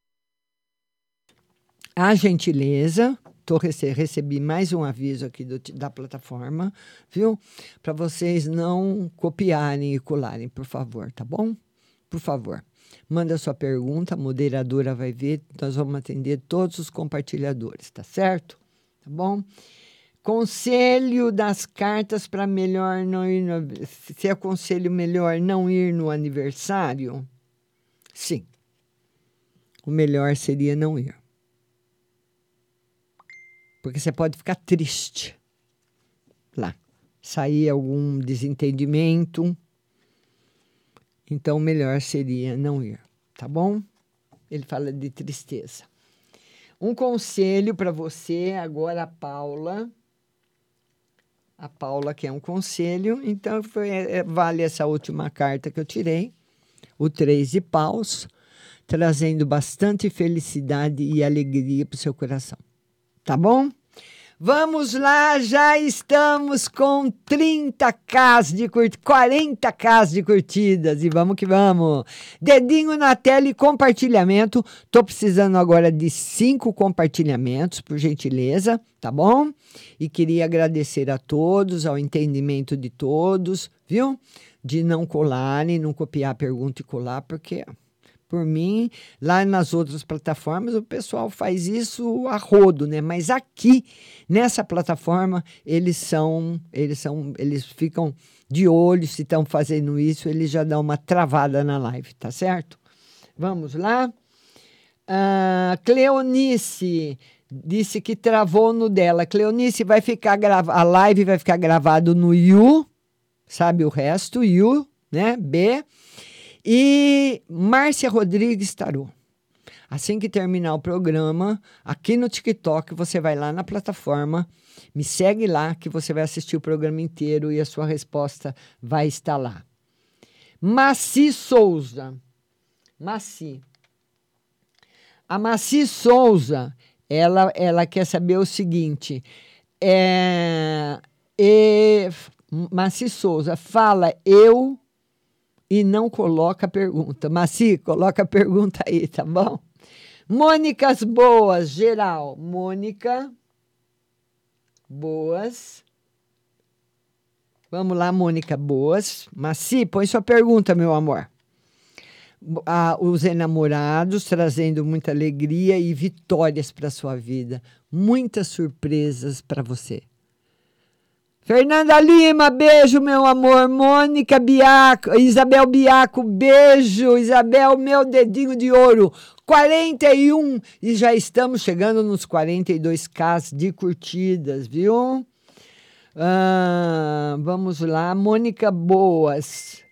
a gentileza, tô, recebi mais um aviso aqui do, da plataforma, viu? Para vocês não copiarem e colarem, por favor, tá bom? Por favor. Manda sua pergunta, a moderadora vai ver, nós vamos atender todos os compartilhadores, tá certo? Tá bom? Conselho das cartas para melhor não ir no, se aconselho melhor não ir no aniversário? Sim. O melhor seria não ir porque você pode ficar triste lá. Sair algum desentendimento. Então, melhor seria não ir, tá bom? Ele fala de tristeza. Um conselho para você, agora a Paula. A Paula quer um conselho, então foi, é, vale essa última carta que eu tirei, o Três de Paus, trazendo bastante felicidade e alegria para o seu coração. Tá bom? Vamos lá, já estamos com 30k de curtidas, 40k de curtidas e vamos que vamos. Dedinho na tela e compartilhamento. Tô precisando agora de cinco compartilhamentos, por gentileza, tá bom? E queria agradecer a todos, ao entendimento de todos, viu? De não colarem, não copiar a pergunta e colar, porque por mim. Lá nas outras plataformas o pessoal faz isso a rodo, né? Mas aqui nessa plataforma eles são, eles são, eles ficam de olho se estão fazendo isso, eles já dão uma travada na live, tá certo? Vamos lá. Uh, Cleonice disse que travou no dela. Cleonice vai ficar gravada, a live vai ficar gravado no You, sabe o resto, You, né? B e Márcia Rodrigues Tarô. Assim que terminar o programa, aqui no TikTok, você vai lá na plataforma, me segue lá que você vai assistir o programa inteiro e a sua resposta vai estar lá. Maci Souza. Maci. A Maci Souza, ela, ela quer saber o seguinte. É, é, Maci Souza fala, eu e não coloca a pergunta. Maci, coloca a pergunta aí, tá bom? Mônicas boas, geral. Mônica, boas. Vamos lá, Mônica, boas. Maci, põe sua pergunta, meu amor. Ah, os enamorados trazendo muita alegria e vitórias para sua vida. Muitas surpresas para você. Fernanda Lima, beijo, meu amor. Mônica Biaco, Isabel Biaco, beijo. Isabel, meu dedinho de ouro. 41 e já estamos chegando nos 42k de curtidas, viu? Ah, vamos lá, Mônica Boas.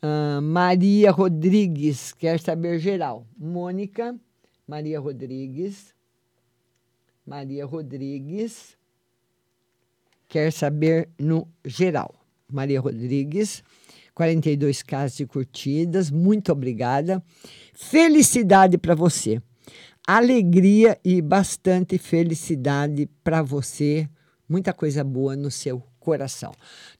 Ah, Maria Rodrigues, quer saber geral. Mônica, Maria Rodrigues. Maria Rodrigues quer saber no geral. Maria Rodrigues, 42 casas de curtidas, muito obrigada. Felicidade para você. Alegria e bastante felicidade para você. Muita coisa boa no seu coração.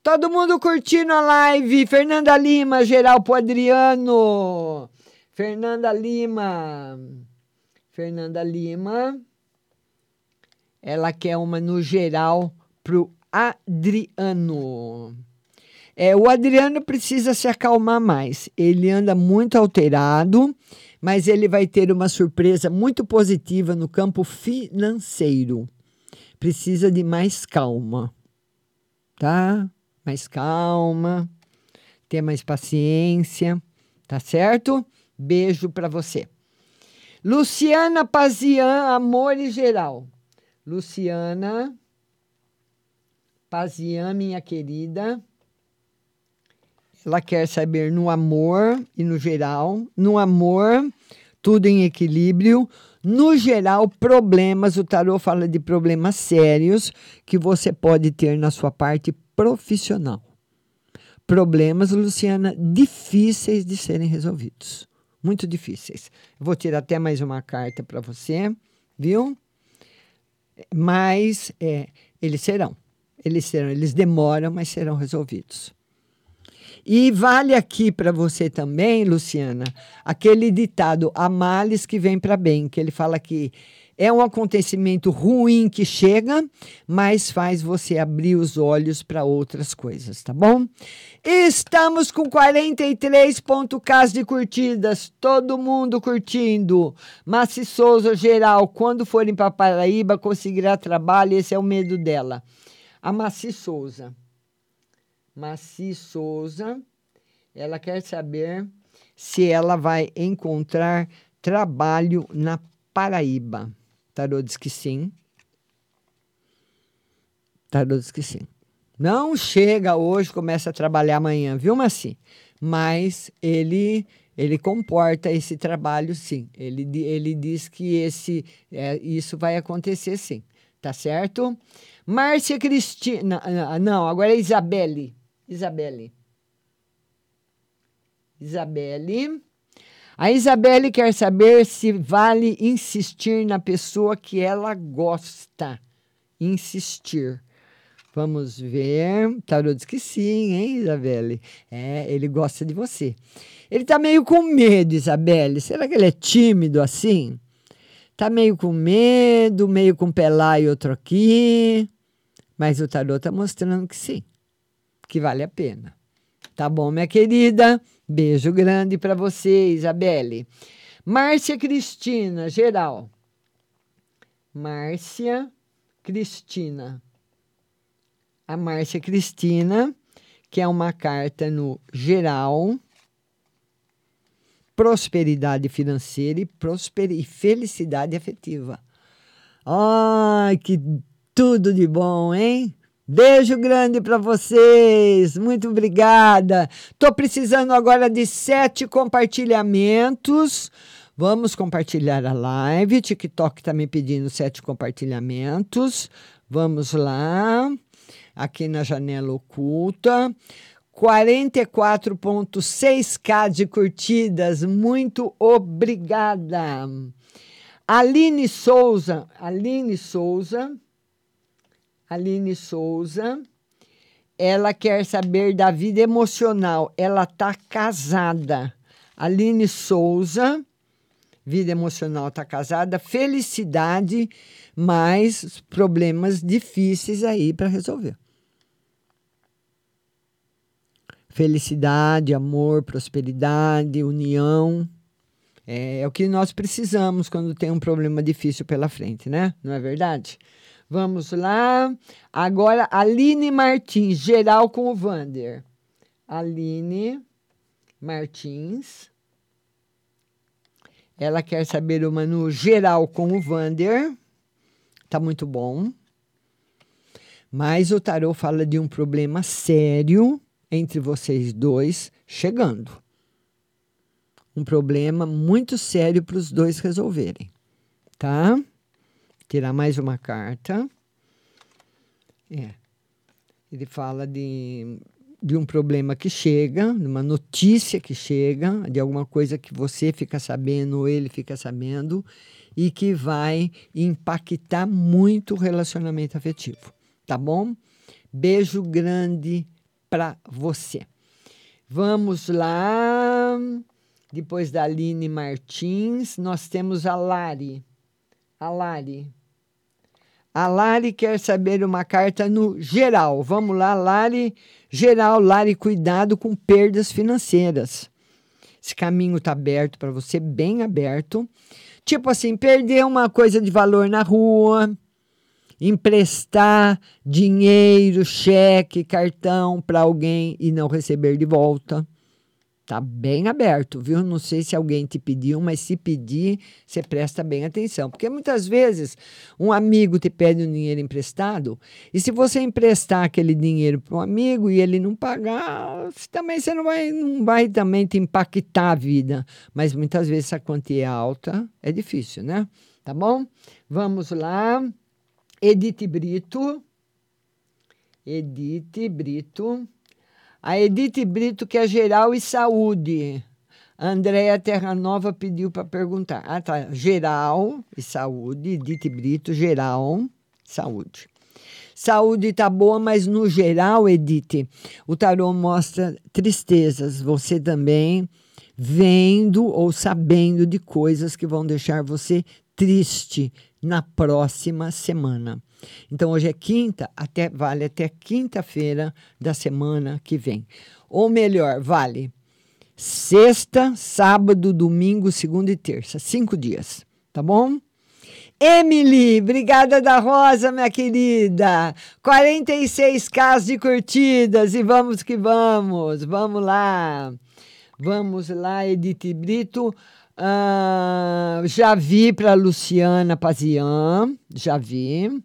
Todo mundo curtindo a live. Fernanda Lima, geral pro Adriano. Fernanda Lima. Fernanda Lima. Ela quer uma no geral pro Adriano. É, o Adriano precisa se acalmar mais. Ele anda muito alterado, mas ele vai ter uma surpresa muito positiva no campo financeiro. Precisa de mais calma, tá? Mais calma, ter mais paciência, tá certo? Beijo para você. Luciana Pazian, amor e geral. Luciana Pazian, minha querida, ela quer saber no amor e no geral. No amor, tudo em equilíbrio. No geral, problemas. O tarô fala de problemas sérios que você pode ter na sua parte profissional. Problemas, Luciana, difíceis de serem resolvidos. Muito difíceis. vou tirar até mais uma carta para você, viu? Mas é, eles serão. Eles serão, eles demoram, mas serão resolvidos. E vale aqui para você também, Luciana, aquele ditado a males que vem para bem, que ele fala que é um acontecimento ruim que chega, mas faz você abrir os olhos para outras coisas, tá bom? Estamos com 43.k de curtidas, todo mundo curtindo. Massi Souza, geral, quando forem para Paraíba, conseguirá trabalho, esse é o medo dela. A Maci Souza. Maci Souza, ela quer saber se ela vai encontrar trabalho na Paraíba. Tarô diz que sim. Tarô diz que sim. Não chega hoje, começa a trabalhar amanhã, viu, Maci? Mas ele ele comporta esse trabalho, sim. Ele, ele diz que esse, é, isso vai acontecer, sim. Tá certo? Márcia Cristina. Não, agora é Isabelle. Isabelle. Isabelle. A Isabelle quer saber se vale insistir na pessoa que ela gosta. insistir. Vamos ver. Tarô diz que sim, hein, Isabelle? É, ele gosta de você. Ele tá meio com medo, Isabelle. Será que ele é tímido assim? Tá meio com medo, meio com pé e outro aqui. Mas o tarô tá mostrando que sim, que vale a pena. Tá bom, minha querida? Beijo grande para você, Isabelle. Márcia Cristina, geral. Márcia Cristina. A Márcia Cristina, que é uma carta no geral, prosperidade financeira e, prosper e felicidade afetiva. Ai, que tudo de bom, hein? Beijo grande para vocês. Muito obrigada. Tô precisando agora de sete compartilhamentos. Vamos compartilhar a live. TikTok está me pedindo sete compartilhamentos. Vamos lá. Aqui na janela oculta. 44,6k de curtidas. Muito obrigada. Aline Souza. Aline Souza Aline Souza. Ela quer saber da vida emocional. Ela está casada. Aline Souza, vida emocional, está casada. Felicidade, mas problemas difíceis aí para resolver. Felicidade, amor, prosperidade, união. É, é, o que nós precisamos quando tem um problema difícil pela frente, né? Não é verdade? Vamos lá. Agora, Aline Martins, geral com o Vander. Aline Martins. Ela quer saber uma no geral com o Vander. Tá muito bom. Mas o tarô fala de um problema sério entre vocês dois chegando. Um problema muito sério para os dois resolverem, tá? tirar mais uma carta. É. Ele fala de, de um problema que chega, de uma notícia que chega, de alguma coisa que você fica sabendo ou ele fica sabendo e que vai impactar muito o relacionamento afetivo. Tá bom? Beijo grande para você. Vamos lá. Depois da Aline Martins, nós temos a Lari. A Lari. A Lari quer saber uma carta no geral. Vamos lá, Lari. Geral, Lari, cuidado com perdas financeiras. Esse caminho está aberto para você, bem aberto. Tipo assim, perder uma coisa de valor na rua, emprestar dinheiro, cheque, cartão para alguém e não receber de volta. Tá bem aberto, viu? Não sei se alguém te pediu, mas se pedir, você presta bem atenção. Porque muitas vezes um amigo te pede um dinheiro emprestado, e se você emprestar aquele dinheiro para um amigo e ele não pagar, também você não vai, não vai também te impactar a vida. Mas muitas vezes essa quantia é alta, é difícil, né? Tá bom? Vamos lá. Edith Brito. Edith Brito. A Edith Brito, que é geral e saúde. A Andréia Terranova pediu para perguntar. Ah, tá. Geral e saúde. Edith Brito, geral, saúde. Saúde tá boa, mas no geral, Edith, o tarô mostra tristezas. Você também vendo ou sabendo de coisas que vão deixar você triste na próxima semana. Então hoje é quinta, até vale até quinta-feira da semana que vem. Ou melhor, vale sexta, sábado, domingo, segunda e terça, cinco dias, tá bom? Emily, obrigada da Rosa, minha querida. 46 casos de curtidas e vamos que vamos. Vamos lá. Vamos lá, Edith Brito. Uh, já vi para Luciana Pazian, já vi.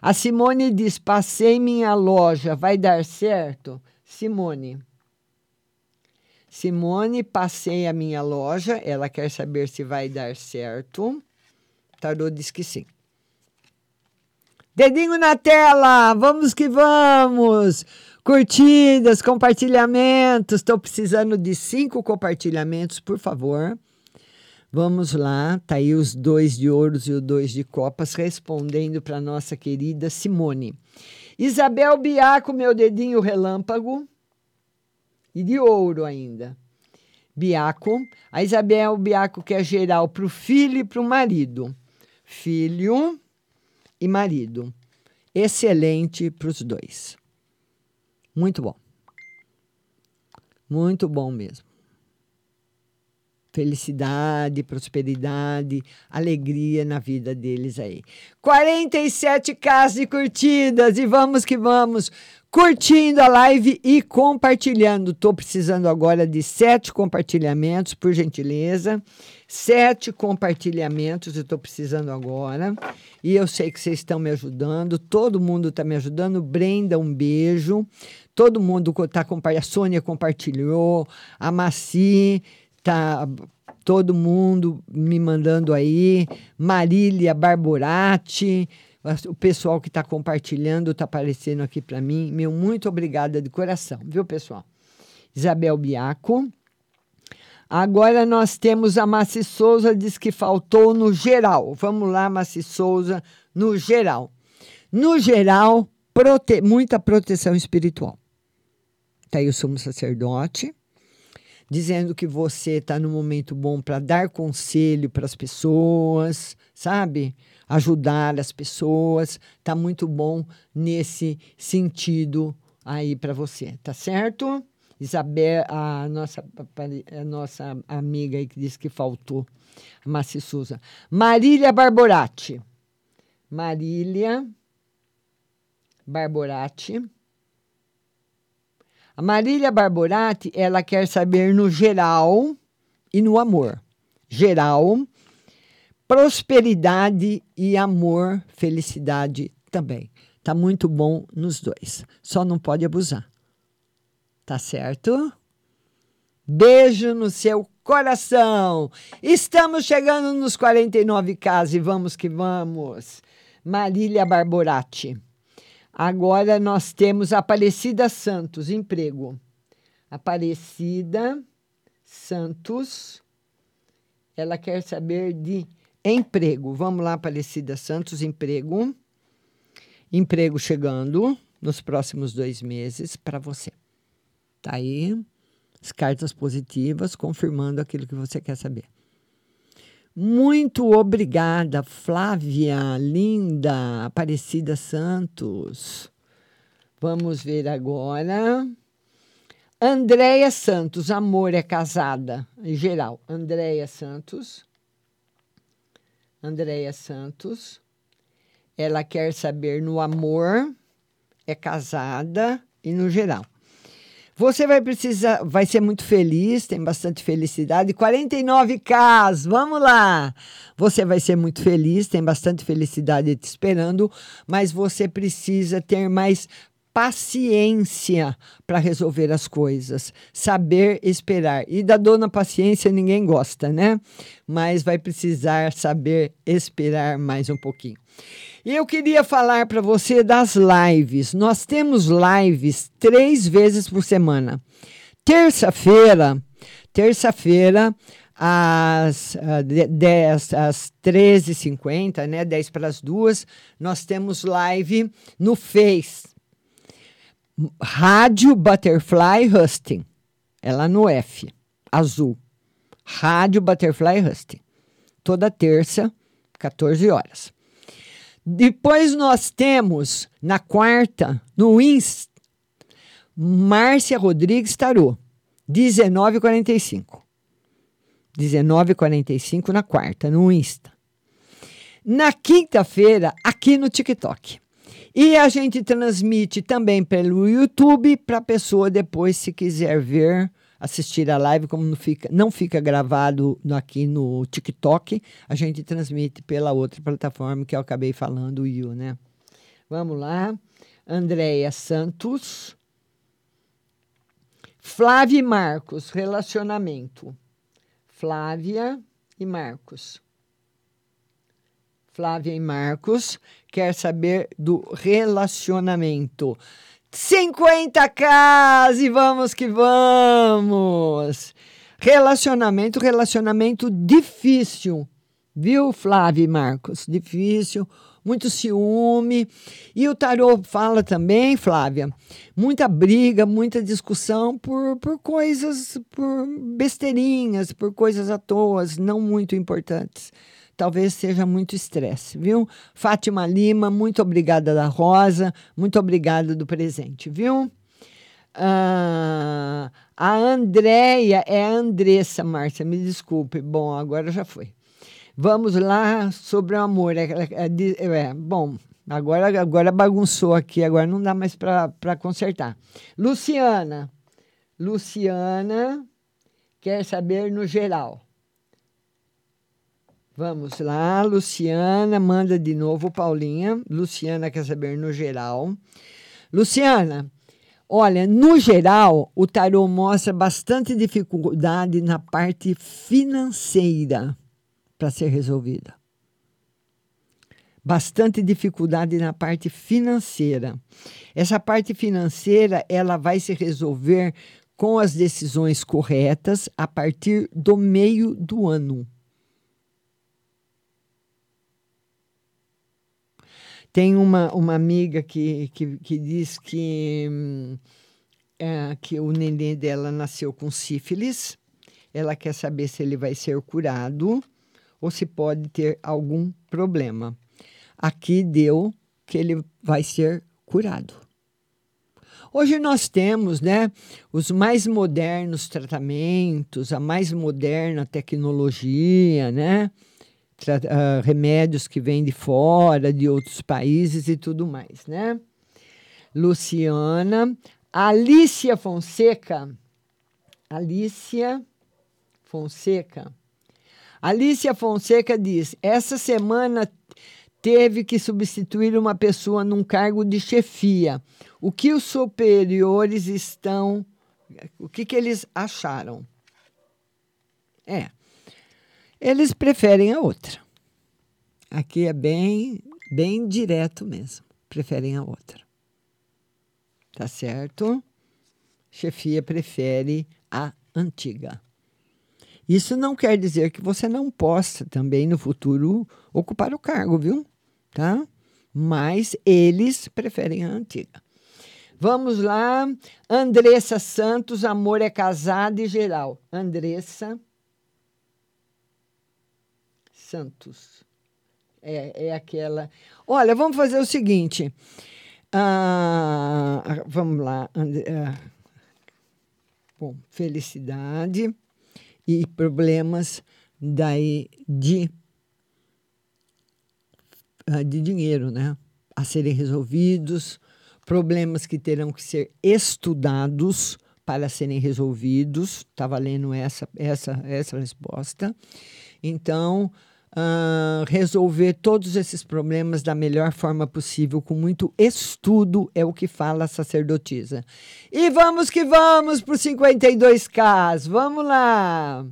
A Simone diz: passei minha loja, vai dar certo? Simone. Simone, passei a minha loja, ela quer saber se vai dar certo. Tarô diz que sim. Dedinho na tela, vamos que vamos! Curtidas, compartilhamentos, estou precisando de cinco compartilhamentos, por favor. Vamos lá, tá aí os dois de ouros e o dois de copas respondendo para nossa querida Simone. Isabel Biaco, meu dedinho relâmpago. E de ouro ainda. Biaco. A Isabel Biaco quer geral para o filho e para o marido. Filho e marido. Excelente para os dois. Muito bom. Muito bom mesmo. Felicidade, prosperidade, alegria na vida deles aí. 47 casas de curtidas e vamos que vamos curtindo a live e compartilhando. Estou precisando agora de sete compartilhamentos, por gentileza. Sete compartilhamentos eu estou precisando agora. E eu sei que vocês estão me ajudando. Todo mundo está me ajudando. Brenda, um beijo. Todo mundo está compartilhando. A Sônia compartilhou. A Maci tá todo mundo me mandando aí. Marília Barborati o pessoal que está compartilhando, está aparecendo aqui para mim. Meu muito obrigada de coração, viu, pessoal? Isabel Biaco. Agora nós temos a Massi Souza, diz que faltou no geral. Vamos lá, Massi Souza, no geral. No geral, prote muita proteção espiritual. Está aí o sumo sacerdote, dizendo que você está no momento bom para dar conselho para as pessoas, sabe? ajudar as pessoas. Tá muito bom nesse sentido aí para você, tá certo? Isabel, a nossa, a nossa amiga aí que disse que faltou, a Massi Souza. Marília Barborati. Marília Barborati. A Marília Barborati, ela quer saber no geral e no amor. Geral prosperidade e amor, felicidade também. Tá muito bom nos dois. Só não pode abusar. Tá certo? Beijo no seu coração. Estamos chegando nos 49K e vamos que vamos. Marília Barborati. Agora nós temos Aparecida Santos, emprego. Aparecida Santos. Ela quer saber de Emprego. Vamos lá, Aparecida Santos, emprego. Emprego chegando nos próximos dois meses para você. Tá aí as cartas positivas confirmando aquilo que você quer saber. Muito obrigada, Flávia, linda, Aparecida Santos. Vamos ver agora. Andréia Santos, amor é casada, em geral. Andréia Santos. Andréia Santos. Ela quer saber no amor, é casada e no geral. Você vai precisar, vai ser muito feliz, tem bastante felicidade. 49K, vamos lá! Você vai ser muito feliz, tem bastante felicidade te esperando, mas você precisa ter mais paciência para resolver as coisas, saber esperar. E da dona paciência ninguém gosta, né? Mas vai precisar saber esperar mais um pouquinho. E eu queria falar para você das lives. Nós temos lives três vezes por semana. Terça-feira, terça-feira, às, uh, às 13h50, né, 10 para as duas, nós temos live no Face. Rádio Butterfly Husting. Lá no F, azul. Rádio Butterfly Husting. Toda terça, 14 horas. Depois nós temos, na quarta, no Insta, Márcia Rodrigues Tarô, 19h45. 19h45 na quarta, no Insta. Na quinta-feira, aqui no TikTok. E a gente transmite também pelo YouTube para a pessoa depois, se quiser ver, assistir a live, como não fica, não fica gravado aqui no TikTok, a gente transmite pela outra plataforma que eu acabei falando, o You, né? Vamos lá. Andréia Santos. Flávia e Marcos, relacionamento. Flávia e Marcos. Flávia e Marcos quer saber do relacionamento. 50k e vamos que vamos! Relacionamento, relacionamento difícil. Viu, Flávio e Marcos? Difícil, muito ciúme. E o tarô fala também, Flávia, muita briga, muita discussão por, por coisas, por besteirinhas, por coisas à toa, não muito importantes. Talvez seja muito estresse, viu? Fátima Lima, muito obrigada da Rosa, muito obrigada do presente, viu? Ah, a Andréia é a Andressa, Márcia, me desculpe. Bom, agora já foi. Vamos lá sobre o amor. É, é, é, bom, agora, agora bagunçou aqui, agora não dá mais para consertar. Luciana. Luciana quer saber no geral. Vamos lá, Luciana, manda de novo, Paulinha. Luciana quer saber no geral. Luciana, olha, no geral, o tarô mostra bastante dificuldade na parte financeira para ser resolvida. Bastante dificuldade na parte financeira. Essa parte financeira ela vai se resolver com as decisões corretas a partir do meio do ano. Tem uma, uma amiga que, que, que diz que, é, que o neném dela nasceu com sífilis. Ela quer saber se ele vai ser curado ou se pode ter algum problema. Aqui deu que ele vai ser curado. Hoje nós temos, né, os mais modernos tratamentos, a mais moderna tecnologia, né, uh, remédios que vêm de fora, de outros países e tudo mais, né? Luciana, Alicia Fonseca, Alicia Fonseca Alicia Fonseca diz: essa semana teve que substituir uma pessoa num cargo de chefia. O que os superiores estão. O que, que eles acharam? É. Eles preferem a outra. Aqui é bem, bem direto mesmo. Preferem a outra. Tá certo? Chefia prefere a antiga. Isso não quer dizer que você não possa também no futuro ocupar o cargo, viu? Tá? Mas eles preferem a antiga. Vamos lá. Andressa Santos, amor é casado e geral. Andressa Santos. É, é aquela. Olha, vamos fazer o seguinte. Ah, vamos lá. And... Ah, bom, felicidade e problemas daí de, ah, de dinheiro, né? A serem resolvidos, problemas que terão que ser estudados para serem resolvidos. Estava lendo essa, essa, essa resposta. Então, uh, resolver todos esses problemas da melhor forma possível, com muito estudo, é o que fala a sacerdotisa. E vamos que vamos para os 52Ks. Vamos lá.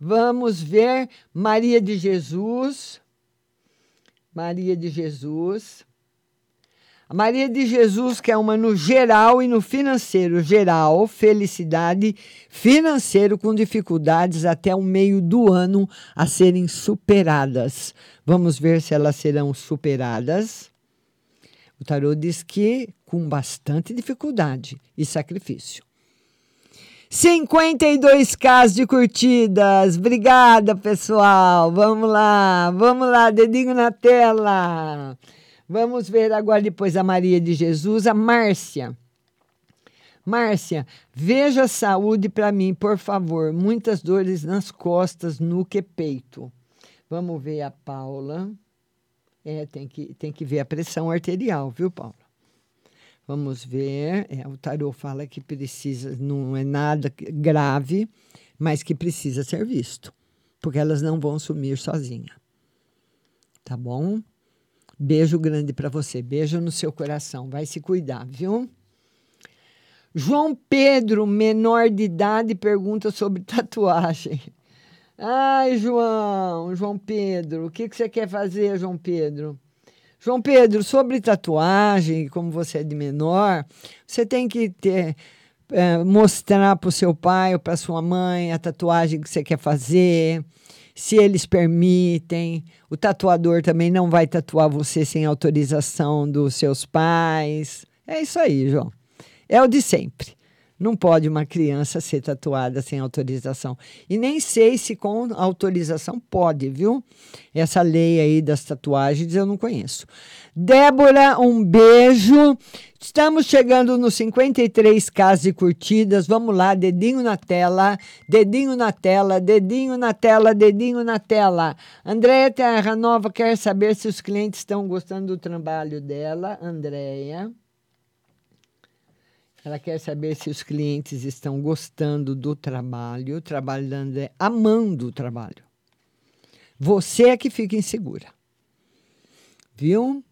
Vamos ver Maria de Jesus. Maria de Jesus. A Maria de Jesus, que é uma no geral e no financeiro. Geral, felicidade, financeiro com dificuldades até o meio do ano a serem superadas. Vamos ver se elas serão superadas. O tarô diz que com bastante dificuldade e sacrifício. 52k de curtidas. Obrigada, pessoal. Vamos lá, vamos lá, dedinho na tela. Vamos ver agora depois a Maria de Jesus, a Márcia. Márcia, veja a saúde para mim, por favor. Muitas dores nas costas, nuca e peito. Vamos ver a Paula. É, tem que, tem que ver a pressão arterial, viu, Paula? Vamos ver. É, o tarô fala que precisa, não é nada grave, mas que precisa ser visto, porque elas não vão sumir sozinha. Tá bom? Beijo grande para você. Beijo no seu coração. Vai se cuidar, viu? João Pedro, menor de idade, pergunta sobre tatuagem. Ai, João, João Pedro, o que, que você quer fazer, João Pedro? João Pedro, sobre tatuagem, como você é de menor, você tem que ter é, mostrar para o seu pai ou para sua mãe a tatuagem que você quer fazer, se eles permitem. O tatuador também não vai tatuar você sem autorização dos seus pais. É isso aí, João. É o de sempre. Não pode uma criança ser tatuada sem autorização. E nem sei se com autorização pode, viu? Essa lei aí das tatuagens eu não conheço. Débora, um beijo. Estamos chegando nos 53 casos de curtidas. Vamos lá, dedinho na tela, dedinho na tela, dedinho na tela, dedinho na tela. Andréia Terra Nova quer saber se os clientes estão gostando do trabalho dela. Andréia. Ela quer saber se os clientes estão gostando do trabalho, trabalhando, amando o trabalho. Você é que fica insegura. Viu?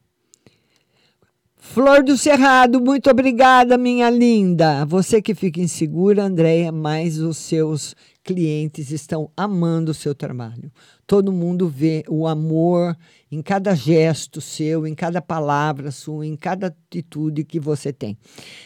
Flor do Cerrado, muito obrigada, minha linda. Você que fica insegura, Andréia, mas os seus clientes estão amando o seu trabalho. Todo mundo vê o amor em cada gesto seu, em cada palavra sua, em cada atitude que você tem.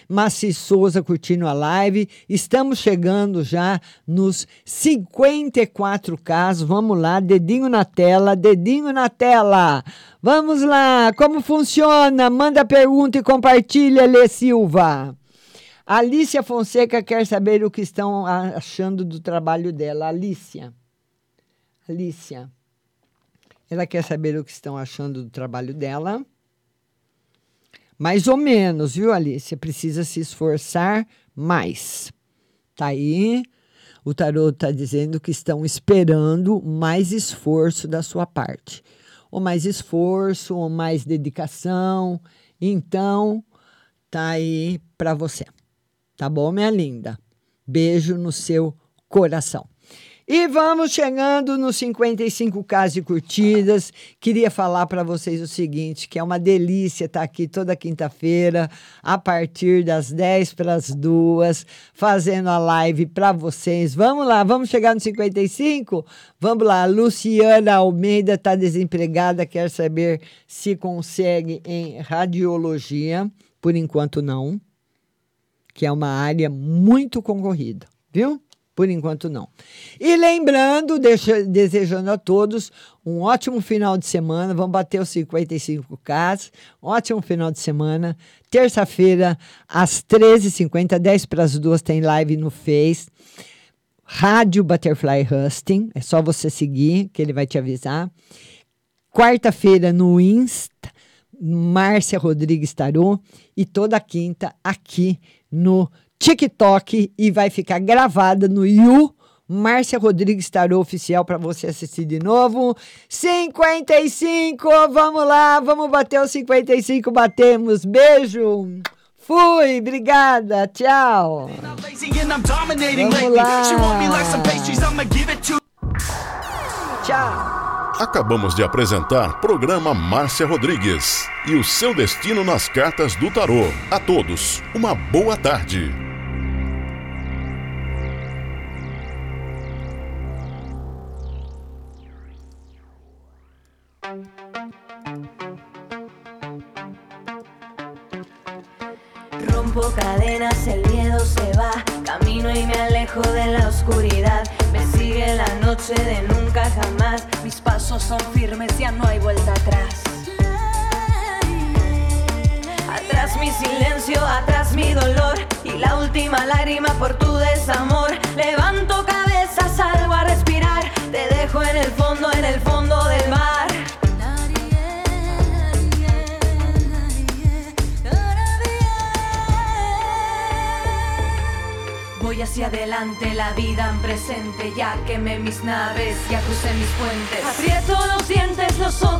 Massi Souza curtindo a live. Estamos chegando já nos 54 casos. Vamos lá, dedinho na tela, dedinho na tela. Vamos lá, como funciona? Manda pergunta e compartilha, Lê Silva. Alicia Fonseca quer saber o que estão achando do trabalho dela. Alicia. Alicia. Ela quer saber o que estão achando do trabalho dela. Mais ou menos, viu, Alicia? Precisa se esforçar mais. Tá aí. O tarot está dizendo que estão esperando mais esforço da sua parte. Ou mais esforço, ou mais dedicação. Então, tá aí para você. Tá bom, minha linda? Beijo no seu coração. E vamos chegando nos 55 casos de curtidas. Queria falar para vocês o seguinte, que é uma delícia estar aqui toda quinta-feira, a partir das 10 para as 2, fazendo a live para vocês. Vamos lá, vamos chegar nos 55? Vamos lá, Luciana Almeida está desempregada, quer saber se consegue em radiologia. Por enquanto, não que é uma área muito concorrida, viu? Por enquanto, não. E lembrando, deixa, desejando a todos um ótimo final de semana. Vamos bater os 55 casos. Ótimo final de semana. Terça-feira, às 13h50, 10 para as duas, tem live no Face. Rádio Butterfly Husting. É só você seguir, que ele vai te avisar. Quarta-feira, no Insta, Márcia Rodrigues Tarô. E toda quinta, aqui no TikTok e vai ficar gravada no You. Márcia Rodrigues Tarô Oficial para você assistir de novo. 55, vamos lá, vamos bater os 55, batemos. Beijo. Fui, obrigada, tchau. Vamos lá. Tchau. Acabamos de apresentar programa Márcia Rodrigues e o seu destino nas cartas do tarô. A todos, uma boa tarde. Rompo cadenas, el miedo se va, camino y me alejo de la oscuridad. Me sigue la noche de nunca jamás, mis pasos son firmes, ya no hay vuelta atrás. Atrás mi silencio, atrás mi dolor y la última lágrima por tu desamor. Levanto cabeza, salgo a respirar, te dejo en el fondo, en el fondo del mar. Hacia adelante, la vida en presente, ya quemé mis naves, ya crucé mis puentes. Aprieto los dientes, los ojos.